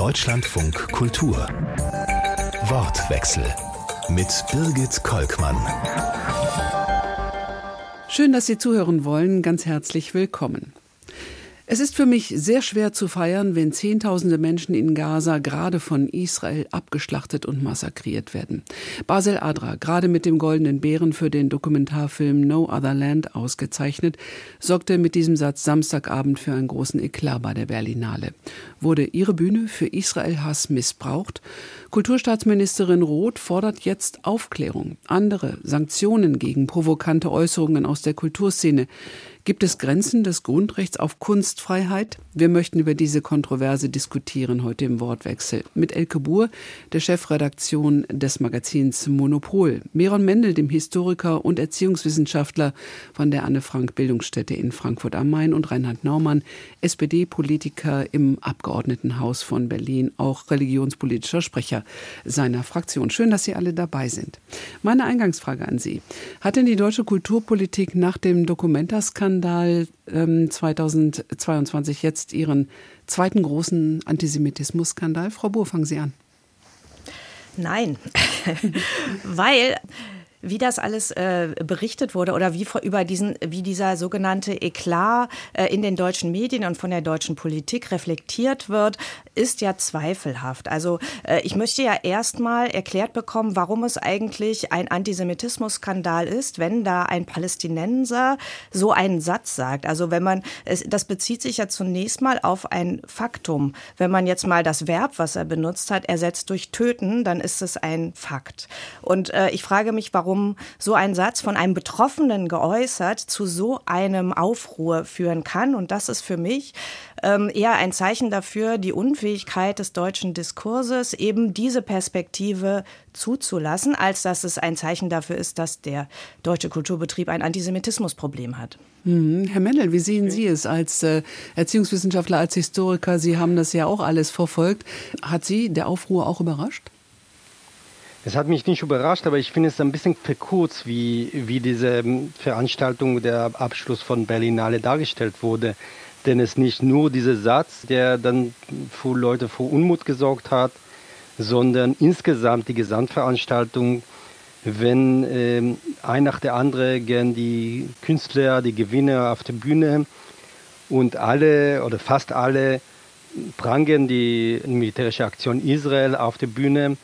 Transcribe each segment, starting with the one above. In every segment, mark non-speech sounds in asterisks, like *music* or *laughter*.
Deutschlandfunk Kultur. Wortwechsel mit Birgit Kolkmann. Schön, dass Sie zuhören wollen. Ganz herzlich willkommen. Es ist für mich sehr schwer zu feiern, wenn Zehntausende Menschen in Gaza gerade von Israel abgeschlachtet und massakriert werden. Basel Adra, gerade mit dem Goldenen Bären für den Dokumentarfilm No Other Land ausgezeichnet, sorgte mit diesem Satz Samstagabend für einen großen Eklat bei der Berlinale. Wurde ihre Bühne für Israel-Hass missbraucht? Kulturstaatsministerin Roth fordert jetzt Aufklärung, andere Sanktionen gegen provokante Äußerungen aus der Kulturszene. Gibt es Grenzen des Grundrechts auf Kunstfreiheit? Wir möchten über diese Kontroverse diskutieren heute im Wortwechsel. Mit Elke Buhr, der Chefredaktion des Magazins Monopol, Meron Mendel, dem Historiker und Erziehungswissenschaftler von der Anne Frank Bildungsstätte in Frankfurt am Main. Und Reinhard Naumann, SPD-Politiker im Abgeordnetenhaus von Berlin, auch religionspolitischer Sprecher seiner Fraktion. Schön, dass Sie alle dabei sind. Meine Eingangsfrage an Sie. Hat denn die deutsche Kulturpolitik nach dem Dokumentaskandal Skandal ähm, 2022 jetzt Ihren zweiten großen Antisemitismus-Skandal? Frau Buhr, fangen Sie an. Nein, *laughs* weil wie das alles äh, berichtet wurde oder wie über diesen, wie dieser sogenannte Eklat äh, in den deutschen Medien und von der deutschen Politik reflektiert wird, ist ja zweifelhaft. Also äh, ich möchte ja erstmal erklärt bekommen, warum es eigentlich ein Antisemitismus-Skandal ist, wenn da ein Palästinenser so einen Satz sagt. Also wenn man, es, das bezieht sich ja zunächst mal auf ein Faktum. Wenn man jetzt mal das Verb, was er benutzt hat, ersetzt durch töten, dann ist es ein Fakt. Und äh, ich frage mich, warum warum so ein Satz von einem Betroffenen geäußert zu so einem Aufruhr führen kann. Und das ist für mich ähm, eher ein Zeichen dafür, die Unfähigkeit des deutschen Diskurses, eben diese Perspektive zuzulassen, als dass es ein Zeichen dafür ist, dass der deutsche Kulturbetrieb ein Antisemitismusproblem hat. Mhm. Herr Mendel, wie sehen Sie es als äh, Erziehungswissenschaftler, als Historiker? Sie haben das ja auch alles verfolgt. Hat Sie der Aufruhr auch überrascht? Es hat mich nicht überrascht, aber ich finde es ein bisschen verkürzt, wie, wie diese ähm, Veranstaltung, der Abschluss von Berlinale dargestellt wurde. Denn es ist nicht nur dieser Satz, der dann für Leute vor Unmut gesorgt hat, sondern insgesamt die Gesamtveranstaltung, wenn ähm, ein nach der andere gern die Künstler, die Gewinner auf der Bühne und alle oder fast alle prangen die militärische Aktion Israel auf der Bühne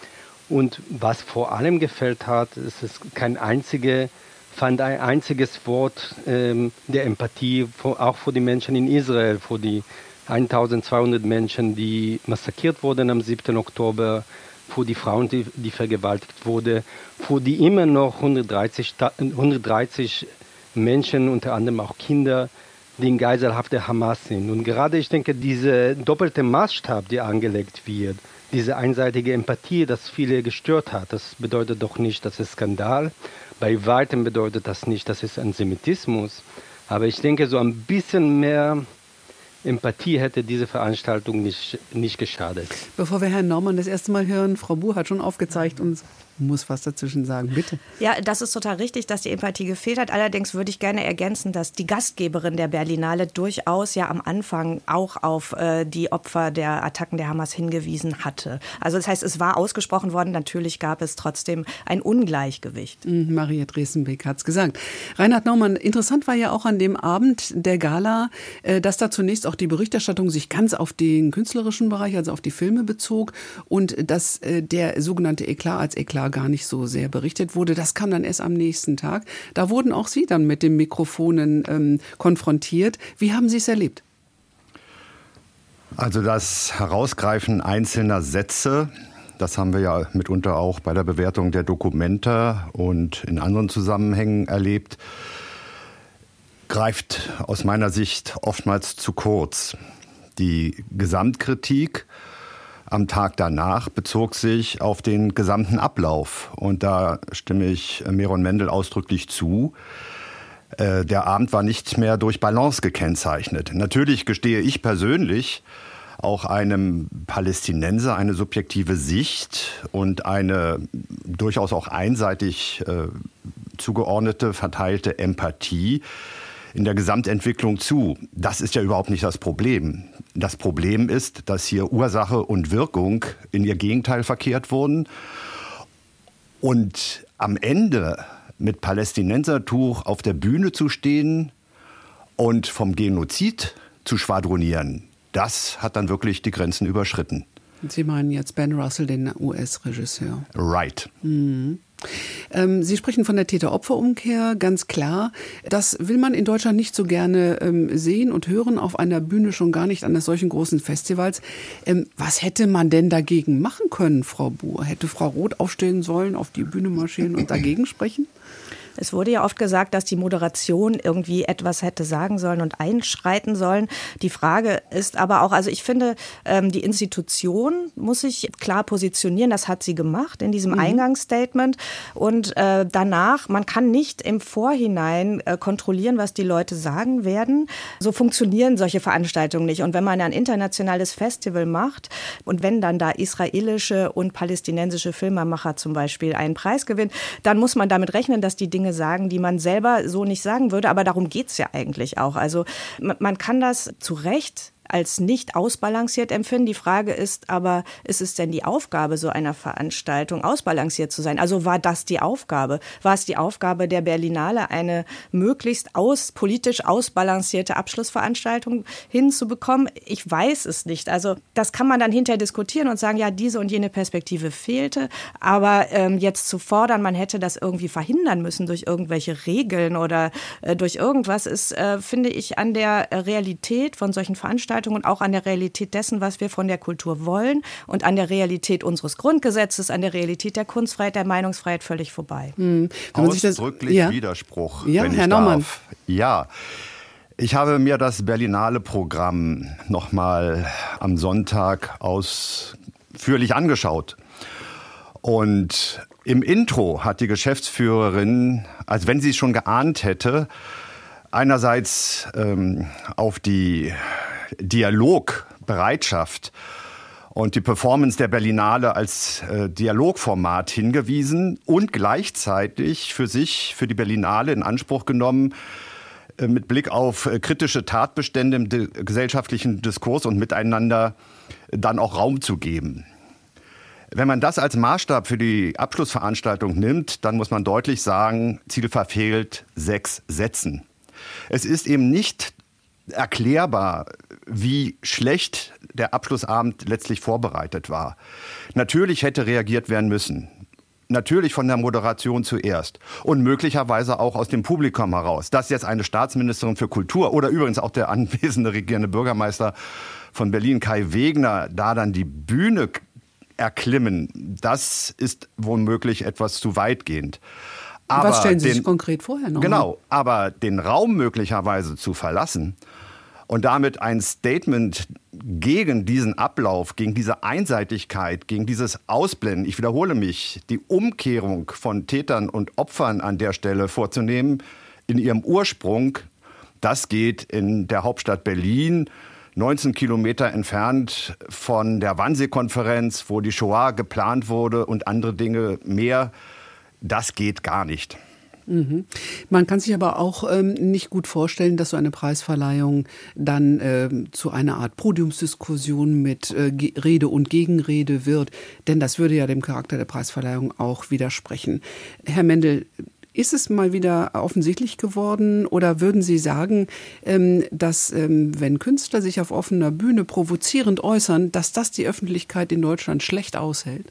und was vor allem gefällt hat, ist es kein einzige, fand ein einziges Wort ähm, der Empathie, für, auch für die Menschen in Israel, für die 1200 Menschen, die massakriert wurden am 7. Oktober, für die Frauen, die, die vergewaltigt wurden, für die immer noch 130, 130 Menschen, unter anderem auch Kinder, die in Geiselhaft der Hamas sind. Und gerade ich denke, dieser doppelte Maßstab, der angelegt wird, diese einseitige Empathie, das viele gestört hat. Das bedeutet doch nicht, dass es Skandal. Bei weitem bedeutet das nicht, dass es Antisemitismus. Aber ich denke, so ein bisschen mehr Empathie hätte diese Veranstaltung nicht, nicht geschadet. Bevor wir Herrn Norman das erste Mal hören, Frau Buhr hat schon aufgezeigt und muss was dazwischen sagen, bitte. Ja, das ist total richtig, dass die Empathie gefehlt hat. Allerdings würde ich gerne ergänzen, dass die Gastgeberin der Berlinale durchaus ja am Anfang auch auf äh, die Opfer der Attacken der Hamas hingewiesen hatte. Also das heißt, es war ausgesprochen worden, natürlich gab es trotzdem ein Ungleichgewicht. Mhm, Maria Dresenbeck hat es gesagt. Reinhard Naumann, interessant war ja auch an dem Abend der Gala, äh, dass da zunächst auch die Berichterstattung sich ganz auf den künstlerischen Bereich, also auf die Filme bezog und dass äh, der sogenannte Eklat als Eklat gar nicht so sehr berichtet wurde. Das kam dann erst am nächsten Tag. Da wurden auch Sie dann mit den Mikrofonen ähm, konfrontiert. Wie haben Sie es erlebt? Also das Herausgreifen einzelner Sätze, das haben wir ja mitunter auch bei der Bewertung der Dokumente und in anderen Zusammenhängen erlebt, greift aus meiner Sicht oftmals zu kurz. Die Gesamtkritik am Tag danach bezog sich auf den gesamten Ablauf. Und da stimme ich Meron Mendel ausdrücklich zu. Äh, der Abend war nicht mehr durch Balance gekennzeichnet. Natürlich gestehe ich persönlich auch einem Palästinenser eine subjektive Sicht und eine durchaus auch einseitig äh, zugeordnete, verteilte Empathie in der Gesamtentwicklung zu. Das ist ja überhaupt nicht das Problem. Das Problem ist, dass hier Ursache und Wirkung in ihr Gegenteil verkehrt wurden. Und am Ende mit Palästinensertuch auf der Bühne zu stehen und vom Genozid zu schwadronieren, das hat dann wirklich die Grenzen überschritten. Sie meinen jetzt Ben Russell, den US-Regisseur. Right. Mhm. Ähm, Sie sprechen von der Täter-Opfer-Umkehr, ganz klar. Das will man in Deutschland nicht so gerne ähm, sehen und hören, auf einer Bühne schon gar nicht an solchen großen Festivals. Ähm, was hätte man denn dagegen machen können, Frau Buhr? Hätte Frau Roth aufstehen sollen, auf die Bühne marschieren und dagegen sprechen? Es wurde ja oft gesagt, dass die Moderation irgendwie etwas hätte sagen sollen und einschreiten sollen. Die Frage ist aber auch, also ich finde, ähm, die Institution muss sich klar positionieren. Das hat sie gemacht in diesem mhm. Eingangsstatement. Und äh, danach, man kann nicht im Vorhinein äh, kontrollieren, was die Leute sagen werden. So funktionieren solche Veranstaltungen nicht. Und wenn man ein internationales Festival macht und wenn dann da israelische und palästinensische Filmemacher zum Beispiel einen Preis gewinnen, dann muss man damit rechnen, dass die Dinge Dinge sagen, die man selber so nicht sagen würde. Aber darum geht es ja eigentlich auch. Also man kann das zu Recht als nicht ausbalanciert empfinden. Die Frage ist aber, ist es denn die Aufgabe so einer Veranstaltung, ausbalanciert zu sein? Also war das die Aufgabe? War es die Aufgabe der Berlinale, eine möglichst aus, politisch ausbalancierte Abschlussveranstaltung hinzubekommen? Ich weiß es nicht. Also das kann man dann hinterher diskutieren und sagen, ja, diese und jene Perspektive fehlte. Aber ähm, jetzt zu fordern, man hätte das irgendwie verhindern müssen durch irgendwelche Regeln oder äh, durch irgendwas, ist, äh, finde ich, an der Realität von solchen Veranstaltungen Veranstaltung und auch an der Realität dessen, was wir von der Kultur wollen und an der Realität unseres Grundgesetzes, an der Realität der Kunstfreiheit, der Meinungsfreiheit völlig vorbei. Mhm. Ausdrücklich ja. Widerspruch. Ja, Herr Naumann. Ja. Ich habe mir das Berlinale Programm nochmal am Sonntag ausführlich angeschaut. Und im Intro hat die Geschäftsführerin, als wenn sie es schon geahnt hätte, einerseits ähm, auf die Dialogbereitschaft und die Performance der Berlinale als äh, Dialogformat hingewiesen und gleichzeitig für sich, für die Berlinale in Anspruch genommen, äh, mit Blick auf äh, kritische Tatbestände im gesellschaftlichen Diskurs und Miteinander dann auch Raum zu geben. Wenn man das als Maßstab für die Abschlussveranstaltung nimmt, dann muss man deutlich sagen, Ziel verfehlt sechs Sätzen. Es ist eben nicht erklärbar, wie schlecht der Abschlussabend letztlich vorbereitet war. Natürlich hätte reagiert werden müssen. Natürlich von der Moderation zuerst und möglicherweise auch aus dem Publikum heraus. Dass jetzt eine Staatsministerin für Kultur oder übrigens auch der anwesende regierende Bürgermeister von Berlin, Kai Wegner, da dann die Bühne erklimmen, das ist womöglich etwas zu weitgehend. Aber Was stellen Sie den, sich konkret vorher noch? Genau, aber den Raum möglicherweise zu verlassen und damit ein Statement gegen diesen Ablauf, gegen diese Einseitigkeit, gegen dieses Ausblenden, ich wiederhole mich, die Umkehrung von Tätern und Opfern an der Stelle vorzunehmen, in ihrem Ursprung, das geht in der Hauptstadt Berlin, 19 Kilometer entfernt von der Wannsee-Konferenz, wo die Shoah geplant wurde und andere Dinge mehr. Das geht gar nicht. Mhm. Man kann sich aber auch ähm, nicht gut vorstellen, dass so eine Preisverleihung dann äh, zu einer Art Podiumsdiskussion mit äh, Rede und Gegenrede wird, denn das würde ja dem Charakter der Preisverleihung auch widersprechen. Herr Mendel, ist es mal wieder offensichtlich geworden oder würden Sie sagen, ähm, dass ähm, wenn Künstler sich auf offener Bühne provozierend äußern, dass das die Öffentlichkeit in Deutschland schlecht aushält?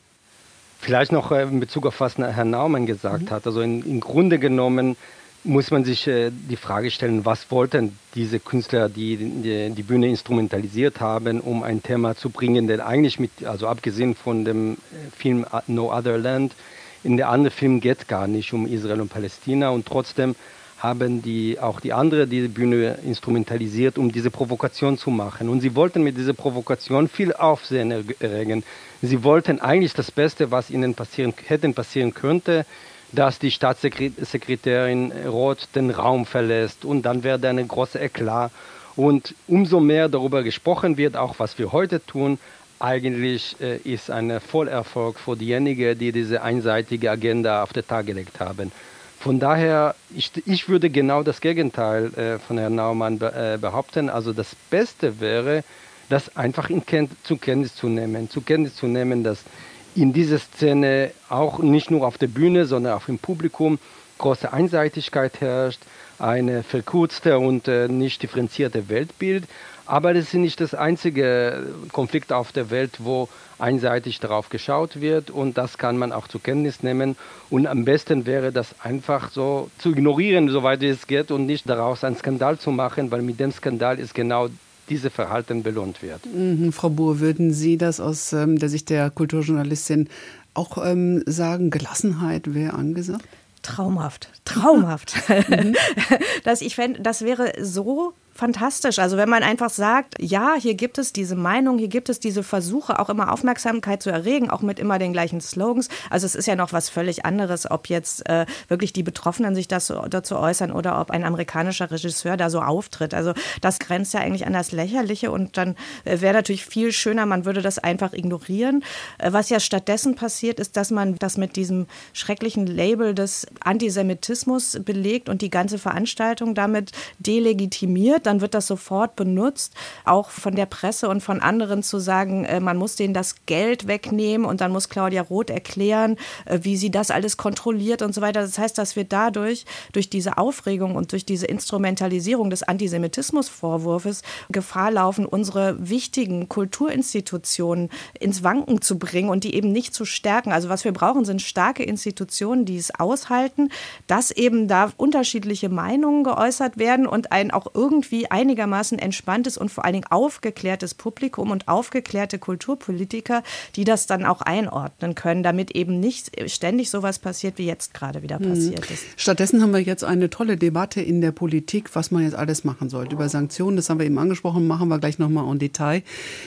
Vielleicht noch äh, in Bezug auf was Herr Naumann gesagt mhm. hat. Also in, im Grunde genommen muss man sich äh, die Frage stellen, was wollten diese Künstler, die, die, die Bühne instrumentalisiert haben, um ein Thema zu bringen, denn eigentlich mit, also abgesehen von dem äh, Film No Other Land, in der andere Film geht gar nicht um Israel und Palästina und trotzdem haben die auch die andere die Bühne instrumentalisiert, um diese Provokation zu machen. Und sie wollten mit dieser Provokation viel Aufsehen erregen. Sie wollten eigentlich das Beste, was ihnen passieren hätten passieren könnte, dass die Staatssekretärin Roth den Raum verlässt und dann wäre eine große Eklat. Und umso mehr darüber gesprochen wird, auch was wir heute tun, eigentlich äh, ist ein Vollerfolg für diejenigen, die diese einseitige Agenda auf den Tag gelegt haben. Von daher, ich, ich würde genau das Gegenteil äh, von Herrn Naumann be, äh, behaupten. Also das Beste wäre, das einfach in Ken zur Kenntnis zu nehmen. Zur Kenntnis zu nehmen, dass in dieser Szene auch nicht nur auf der Bühne, sondern auch im Publikum große Einseitigkeit herrscht, eine verkürzte und äh, nicht differenzierte Weltbild. Aber das ist nicht das einzige Konflikt auf der Welt, wo einseitig darauf geschaut wird und das kann man auch zur Kenntnis nehmen. Und am besten wäre das einfach so zu ignorieren, soweit es geht und nicht daraus einen Skandal zu machen, weil mit dem Skandal ist genau diese Verhalten belohnt wird. Mhm, Frau Buhr, würden Sie das aus ähm, der Sicht der Kulturjournalistin auch ähm, sagen, Gelassenheit wäre angesagt? Traumhaft, traumhaft. *laughs* Mhm. *laughs* dass ich fände, das wäre so fantastisch. Also wenn man einfach sagt, ja, hier gibt es diese Meinung, hier gibt es diese Versuche, auch immer Aufmerksamkeit zu erregen, auch mit immer den gleichen Slogans. Also es ist ja noch was völlig anderes, ob jetzt äh, wirklich die Betroffenen sich das, dazu äußern oder ob ein amerikanischer Regisseur da so auftritt. Also das grenzt ja eigentlich an das Lächerliche und dann äh, wäre natürlich viel schöner, man würde das einfach ignorieren. Äh, was ja stattdessen passiert, ist, dass man das mit diesem schrecklichen Label des Antisemitismus belegt und die ganze Veranstaltung damit delegitimiert dann wird das sofort benutzt, auch von der Presse und von anderen zu sagen, äh, man muss denen das Geld wegnehmen und dann muss Claudia Roth erklären, äh, wie sie das alles kontrolliert und so weiter. Das heißt, dass wir dadurch, durch diese Aufregung und durch diese Instrumentalisierung des Antisemitismusvorwurfs Gefahr laufen, unsere wichtigen Kulturinstitutionen ins Wanken zu bringen und die eben nicht zu stärken. Also was wir brauchen, sind starke Institutionen, die es aushalten, dass eben da unterschiedliche Meinungen geäußert werden und ein auch irgendwie irgendwie einigermaßen entspanntes und vor allen Dingen aufgeklärtes Publikum und aufgeklärte Kulturpolitiker, die das dann auch einordnen können, damit eben nicht ständig sowas passiert, wie jetzt gerade wieder mhm. passiert ist. Stattdessen haben wir jetzt eine tolle Debatte in der Politik, was man jetzt alles machen sollte. Über Sanktionen, das haben wir eben angesprochen, machen wir gleich nochmal en Detail.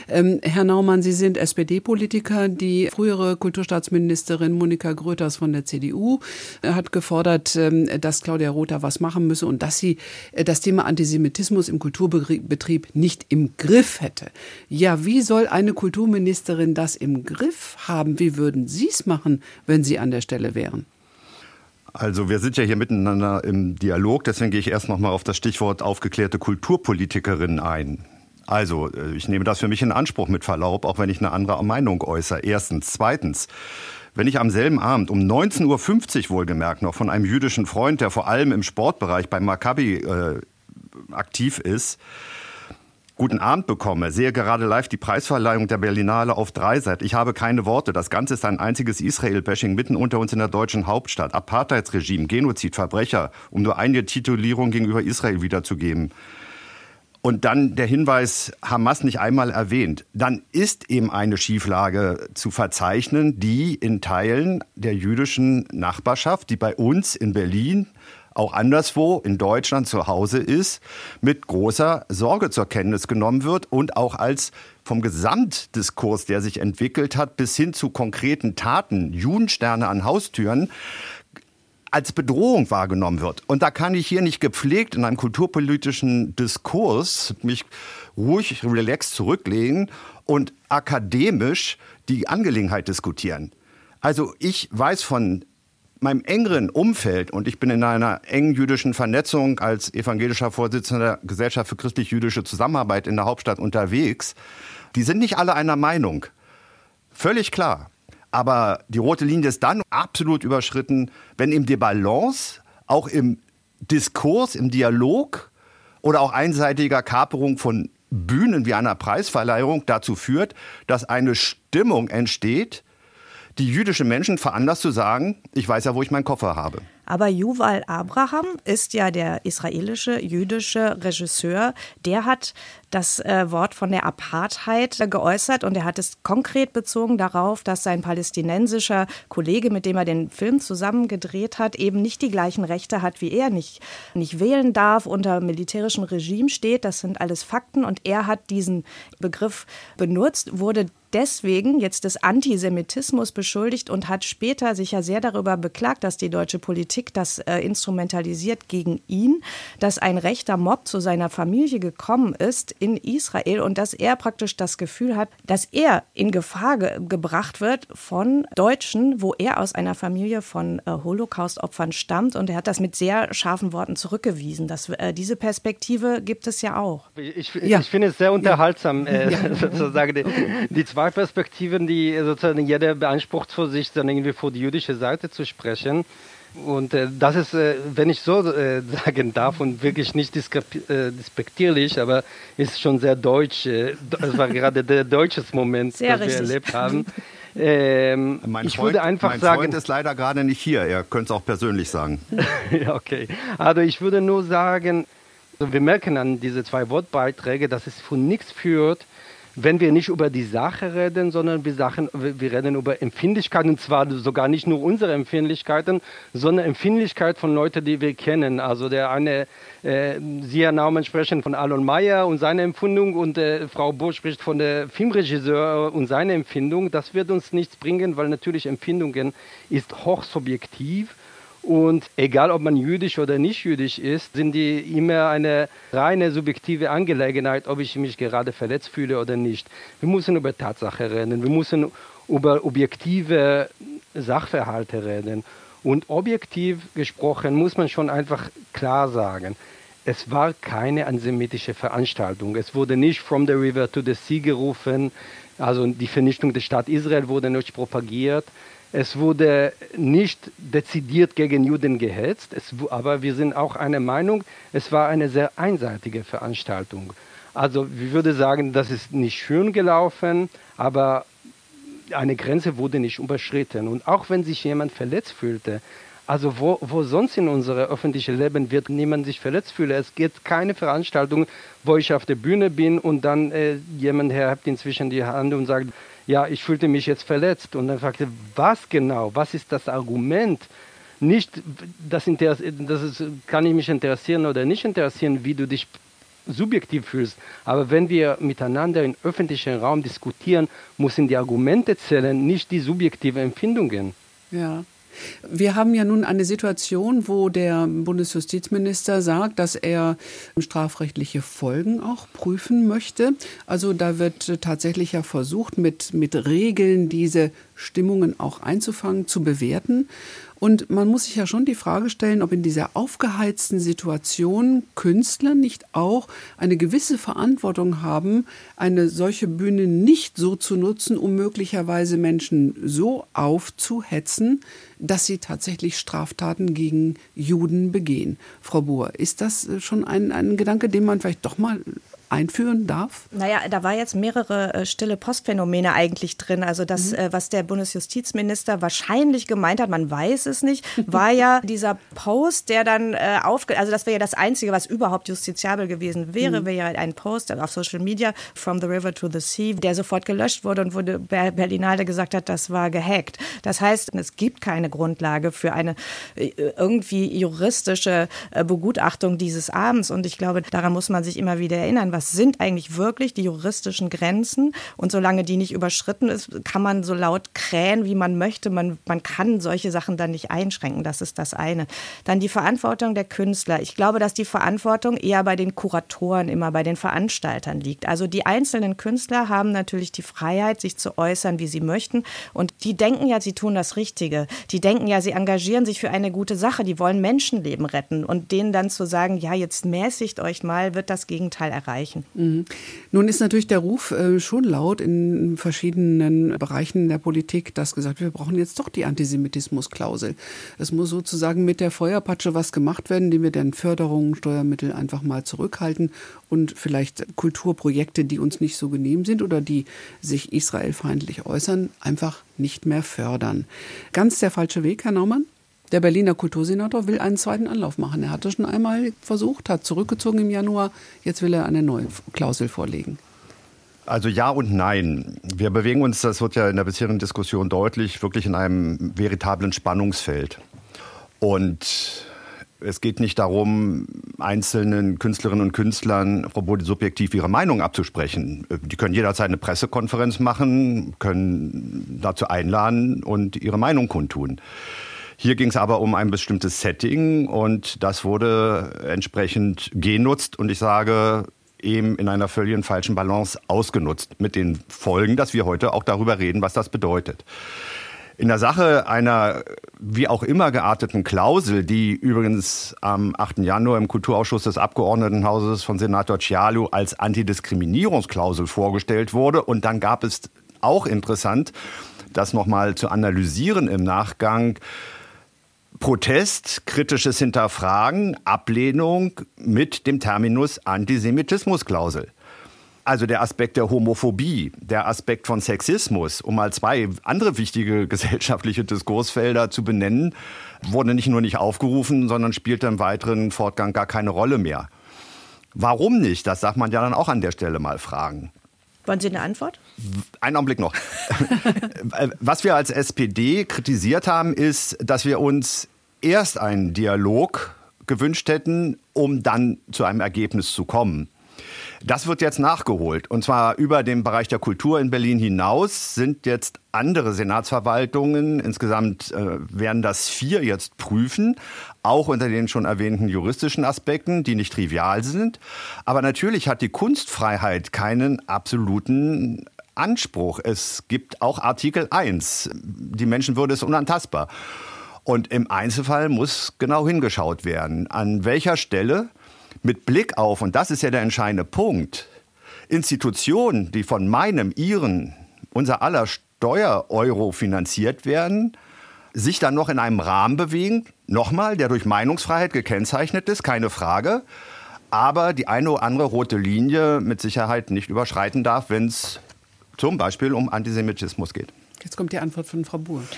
Ähm, Herr Naumann, Sie sind SPD-Politiker. Die frühere Kulturstaatsministerin Monika Gröters von der CDU äh, hat gefordert, ähm, dass Claudia Rother was machen müsse und dass sie äh, das Thema Antisemitismus Rassismus im Kulturbetrieb nicht im Griff hätte. Ja, wie soll eine Kulturministerin das im Griff haben? Wie würden Sie es machen, wenn Sie an der Stelle wären? Also wir sind ja hier miteinander im Dialog, deswegen gehe ich erst noch mal auf das Stichwort aufgeklärte Kulturpolitikerin ein. Also, äh, ich nehme das für mich in Anspruch mit Verlaub, auch wenn ich eine andere Meinung äußere. Erstens. Zweitens. Wenn ich am selben Abend um 19.50 Uhr wohlgemerkt noch von einem jüdischen Freund, der vor allem im Sportbereich bei Maccabi äh, aktiv ist, guten Abend bekomme, sehe gerade live die Preisverleihung der Berlinale auf Dreiseit. Ich habe keine Worte. Das Ganze ist ein einziges Israel-Bashing mitten unter uns in der deutschen Hauptstadt. Apartheidsregime, Genozid, Verbrecher, um nur eine Titulierung gegenüber Israel wiederzugeben. Und dann der Hinweis, Hamas nicht einmal erwähnt. Dann ist eben eine Schieflage zu verzeichnen, die in Teilen der jüdischen Nachbarschaft, die bei uns in Berlin auch anderswo in Deutschland zu Hause ist, mit großer Sorge zur Kenntnis genommen wird und auch als vom Gesamtdiskurs, der sich entwickelt hat, bis hin zu konkreten Taten, Judensterne an Haustüren, als Bedrohung wahrgenommen wird. Und da kann ich hier nicht gepflegt in einem kulturpolitischen Diskurs mich ruhig, relaxed zurücklegen und akademisch die Angelegenheit diskutieren. Also ich weiß von meinem engeren Umfeld, und ich bin in einer engen jüdischen Vernetzung als evangelischer Vorsitzender der Gesellschaft für christlich-jüdische Zusammenarbeit in der Hauptstadt unterwegs, die sind nicht alle einer Meinung. Völlig klar. Aber die rote Linie ist dann absolut überschritten, wenn eben die Balance auch im Diskurs, im Dialog oder auch einseitiger Kaperung von Bühnen wie einer Preisverleihung dazu führt, dass eine Stimmung entsteht, die jüdische Menschen veranlasst zu sagen, ich weiß ja, wo ich meinen Koffer habe. Aber Yuval Abraham ist ja der israelische jüdische Regisseur. Der hat das äh, Wort von der Apartheid geäußert und er hat es konkret bezogen darauf, dass sein palästinensischer Kollege, mit dem er den Film zusammen gedreht hat, eben nicht die gleichen Rechte hat wie er, nicht, nicht wählen darf, unter militärischem Regime steht. Das sind alles Fakten und er hat diesen Begriff benutzt, wurde deswegen jetzt des Antisemitismus beschuldigt und hat später sich ja sehr darüber beklagt, dass die deutsche Politik das äh, instrumentalisiert gegen ihn, dass ein rechter Mob zu seiner Familie gekommen ist in Israel und dass er praktisch das Gefühl hat, dass er in Gefahr ge gebracht wird von Deutschen, wo er aus einer Familie von äh, Holocaust-Opfern stammt und er hat das mit sehr scharfen Worten zurückgewiesen. Das, äh, diese Perspektive gibt es ja auch. Ich, ja. ich finde es sehr unterhaltsam, äh, ja. *laughs* sozusagen die, die zwei Perspektiven, die sozusagen jeder beansprucht für sich, dann irgendwie vor die jüdische Seite zu sprechen. Und äh, das ist, äh, wenn ich so äh, *laughs* sagen darf und wirklich nicht äh, despektierlich, aber ist schon sehr deutsch. Äh, das war gerade der deutsches Moment, sehr das richtig. wir erlebt haben. *laughs* Ähm, mein ich Freund, würde einfach mein sagen, Freund ist leider gerade nicht hier. Er könnte es auch persönlich sagen. *laughs* ja, okay. Also ich würde nur sagen, also wir merken an diese zwei Wortbeiträge, dass es von nichts führt, wenn wir nicht über die Sache reden, sondern wir, Sachen, wir reden über Empfindlichkeiten, und zwar sogar nicht nur unsere Empfindlichkeiten, sondern Empfindlichkeit von Leuten, die wir kennen. Also der eine, äh, Sie, Herr Naumann, sprechen von Alon Mayer und seine Empfindung und äh, Frau Bohr spricht von der Filmregisseur und seine Empfindung. Das wird uns nichts bringen, weil natürlich Empfindungen ist hochsubjektiv und egal, ob man jüdisch oder nicht jüdisch ist, sind die immer eine reine subjektive Angelegenheit, ob ich mich gerade verletzt fühle oder nicht. Wir müssen über Tatsache reden, wir müssen über objektive Sachverhalte reden. Und objektiv gesprochen muss man schon einfach klar sagen, es war keine antisemitische Veranstaltung. Es wurde nicht From the River to the Sea gerufen, also die Vernichtung der Stadt Israel wurde nicht propagiert. Es wurde nicht dezidiert gegen Juden gehetzt, es, aber wir sind auch einer Meinung, es war eine sehr einseitige Veranstaltung. Also ich würde sagen, das ist nicht schön gelaufen, aber eine Grenze wurde nicht überschritten. Und auch wenn sich jemand verletzt fühlte, also wo, wo sonst in unserem öffentlichen Leben wird niemand sich verletzt fühlen. Es gibt keine Veranstaltung, wo ich auf der Bühne bin und dann äh, jemand hebt inzwischen die Hand und sagt, ja, ich fühlte mich jetzt verletzt. Und dann fragte, was genau, was ist das Argument? Nicht, das, das ist, kann ich mich interessieren oder nicht interessieren, wie du dich subjektiv fühlst. Aber wenn wir miteinander im öffentlichen Raum diskutieren, müssen die Argumente zählen, nicht die subjektiven Empfindungen. Ja. Wir haben ja nun eine Situation, wo der Bundesjustizminister sagt, dass er strafrechtliche Folgen auch prüfen möchte. Also da wird tatsächlich ja versucht, mit, mit Regeln diese Stimmungen auch einzufangen, zu bewerten. Und man muss sich ja schon die Frage stellen, ob in dieser aufgeheizten Situation Künstler nicht auch eine gewisse Verantwortung haben, eine solche Bühne nicht so zu nutzen, um möglicherweise Menschen so aufzuhetzen, dass sie tatsächlich Straftaten gegen Juden begehen. Frau Buhr, ist das schon ein, ein Gedanke, den man vielleicht doch mal einführen darf? Naja, da war jetzt mehrere äh, stille Postphänomene eigentlich drin. Also das, mhm. äh, was der Bundesjustizminister wahrscheinlich gemeint hat, man weiß es nicht, *laughs* war ja dieser Post, der dann äh, aufge... Also das wäre ja das Einzige, was überhaupt justiziabel gewesen wäre, mhm. wäre ja ein Post auf Social Media, From the River to the Sea, der sofort gelöscht wurde und wurde Berlinale gesagt hat, das war gehackt. Das heißt, es gibt keine Grundlage für eine irgendwie juristische Begutachtung dieses Abends. Und ich glaube, daran muss man sich immer wieder erinnern, was sind eigentlich wirklich die juristischen Grenzen. Und solange die nicht überschritten ist, kann man so laut krähen, wie man möchte. Man, man kann solche Sachen dann nicht einschränken. Das ist das eine. Dann die Verantwortung der Künstler. Ich glaube, dass die Verantwortung eher bei den Kuratoren, immer bei den Veranstaltern liegt. Also die einzelnen Künstler haben natürlich die Freiheit, sich zu äußern, wie sie möchten. Und die denken ja, sie tun das Richtige. Die denken ja, sie engagieren sich für eine gute Sache. Die wollen Menschenleben retten. Und denen dann zu sagen, ja, jetzt mäßigt euch mal, wird das Gegenteil erreichen erreichen. Mhm. Nun ist natürlich der Ruf äh, schon laut in verschiedenen Bereichen der Politik, dass gesagt wir brauchen jetzt doch die Antisemitismusklausel. Es muss sozusagen mit der Feuerpatsche was gemacht werden, indem wir dann Förderungen, Steuermittel einfach mal zurückhalten und vielleicht Kulturprojekte, die uns nicht so genehm sind oder die sich israelfeindlich äußern, einfach nicht mehr fördern. Ganz der falsche Weg, Herr Naumann? Der Berliner Kultursenator will einen zweiten Anlauf machen. Er hatte schon einmal versucht, hat zurückgezogen im Januar. Jetzt will er eine neue Klausel vorlegen. Also ja und nein. Wir bewegen uns, das wird ja in der bisherigen Diskussion deutlich, wirklich in einem veritablen Spannungsfeld. Und Es geht nicht darum, einzelnen Künstlerinnen und Künstlern Bode, subjektiv ihre Meinung abzusprechen. Die können jederzeit eine Pressekonferenz machen, können dazu einladen und ihre Meinung kundtun. Hier ging es aber um ein bestimmtes Setting und das wurde entsprechend genutzt und ich sage eben in einer völlig falschen Balance ausgenutzt mit den Folgen, dass wir heute auch darüber reden, was das bedeutet. In der Sache einer wie auch immer gearteten Klausel, die übrigens am 8. Januar im Kulturausschuss des Abgeordnetenhauses von Senator Cialo als Antidiskriminierungsklausel vorgestellt wurde. Und dann gab es auch interessant, das nochmal zu analysieren im Nachgang. Protest, kritisches Hinterfragen, Ablehnung mit dem Terminus Antisemitismusklausel also der Aspekt der Homophobie, der Aspekt von Sexismus, um mal zwei andere wichtige *laughs* gesellschaftliche Diskursfelder zu benennen, wurde nicht nur nicht aufgerufen, sondern spielte im weiteren Fortgang gar keine Rolle mehr. Warum nicht? Das darf man ja dann auch an der Stelle mal fragen. Wollen Sie eine Antwort? Einen Augenblick noch. *laughs* Was wir als SPD kritisiert haben, ist, dass wir uns erst einen Dialog gewünscht hätten, um dann zu einem Ergebnis zu kommen. Das wird jetzt nachgeholt. Und zwar über den Bereich der Kultur in Berlin hinaus sind jetzt andere Senatsverwaltungen, insgesamt äh, werden das vier jetzt prüfen, auch unter den schon erwähnten juristischen Aspekten, die nicht trivial sind. Aber natürlich hat die Kunstfreiheit keinen absoluten Anspruch. Es gibt auch Artikel 1. Die Menschenwürde ist unantastbar. Und im Einzelfall muss genau hingeschaut werden, an welcher Stelle mit Blick auf, und das ist ja der entscheidende Punkt, Institutionen, die von meinem, ihren, unser aller Steuereuro finanziert werden, sich dann noch in einem Rahmen bewegen, nochmal, der durch Meinungsfreiheit gekennzeichnet ist, keine Frage, aber die eine oder andere rote Linie mit Sicherheit nicht überschreiten darf, wenn es zum Beispiel um Antisemitismus geht. Jetzt kommt die Antwort von Frau Buhr. *laughs*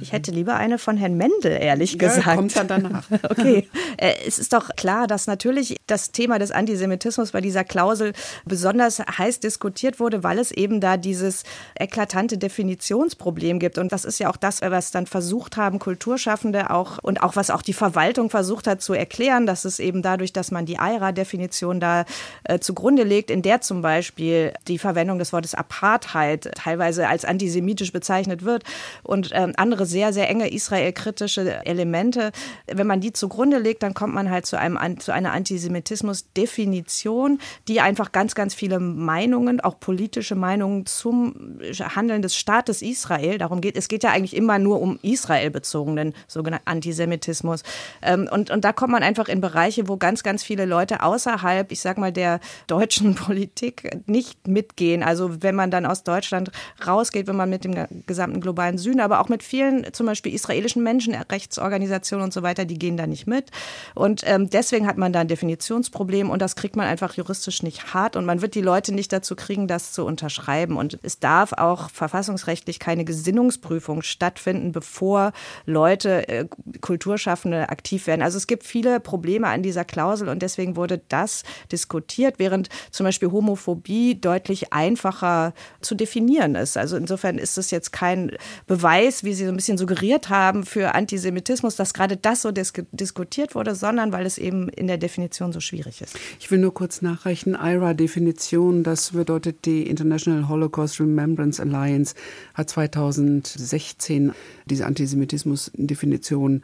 Ich hätte lieber eine von Herrn Mendel, ehrlich ja, gesagt. Kommt dann danach. *laughs* Okay. Äh, es ist doch klar, dass natürlich das Thema des Antisemitismus bei dieser Klausel besonders heiß diskutiert wurde, weil es eben da dieses eklatante Definitionsproblem gibt. Und das ist ja auch das, was dann versucht haben, Kulturschaffende auch und auch was auch die Verwaltung versucht hat zu erklären, dass es eben dadurch, dass man die EIRA-Definition da äh, zugrunde legt, in der zum Beispiel die Verwendung des Wortes Apartheid teilweise als antisemitisch politisch bezeichnet wird und ähm, andere sehr, sehr enge israelkritische Elemente. Wenn man die zugrunde legt, dann kommt man halt zu, einem, zu einer Antisemitismus-Definition, die einfach ganz, ganz viele Meinungen, auch politische Meinungen zum Handeln des Staates Israel, darum geht, es geht ja eigentlich immer nur um Israel bezogenen sogenannten Antisemitismus. Ähm, und, und da kommt man einfach in Bereiche, wo ganz, ganz viele Leute außerhalb, ich sag mal, der deutschen *laughs* Politik nicht mitgehen. Also wenn man dann aus Deutschland rausgeht, wenn man mit dem dem gesamten globalen Süden, aber auch mit vielen zum Beispiel israelischen Menschenrechtsorganisationen und so weiter, die gehen da nicht mit. Und ähm, deswegen hat man da ein Definitionsproblem und das kriegt man einfach juristisch nicht hart und man wird die Leute nicht dazu kriegen, das zu unterschreiben. Und es darf auch verfassungsrechtlich keine Gesinnungsprüfung stattfinden, bevor Leute, äh, Kulturschaffende aktiv werden. Also es gibt viele Probleme an dieser Klausel und deswegen wurde das diskutiert, während zum Beispiel Homophobie deutlich einfacher zu definieren ist. Also insofern ist es es jetzt kein Beweis, wie Sie so ein bisschen suggeriert haben, für Antisemitismus, dass gerade das so dis diskutiert wurde, sondern weil es eben in der Definition so schwierig ist. Ich will nur kurz nachreichen. IRA-Definition, das bedeutet die International Holocaust Remembrance Alliance, hat 2016 diese Antisemitismus-Definition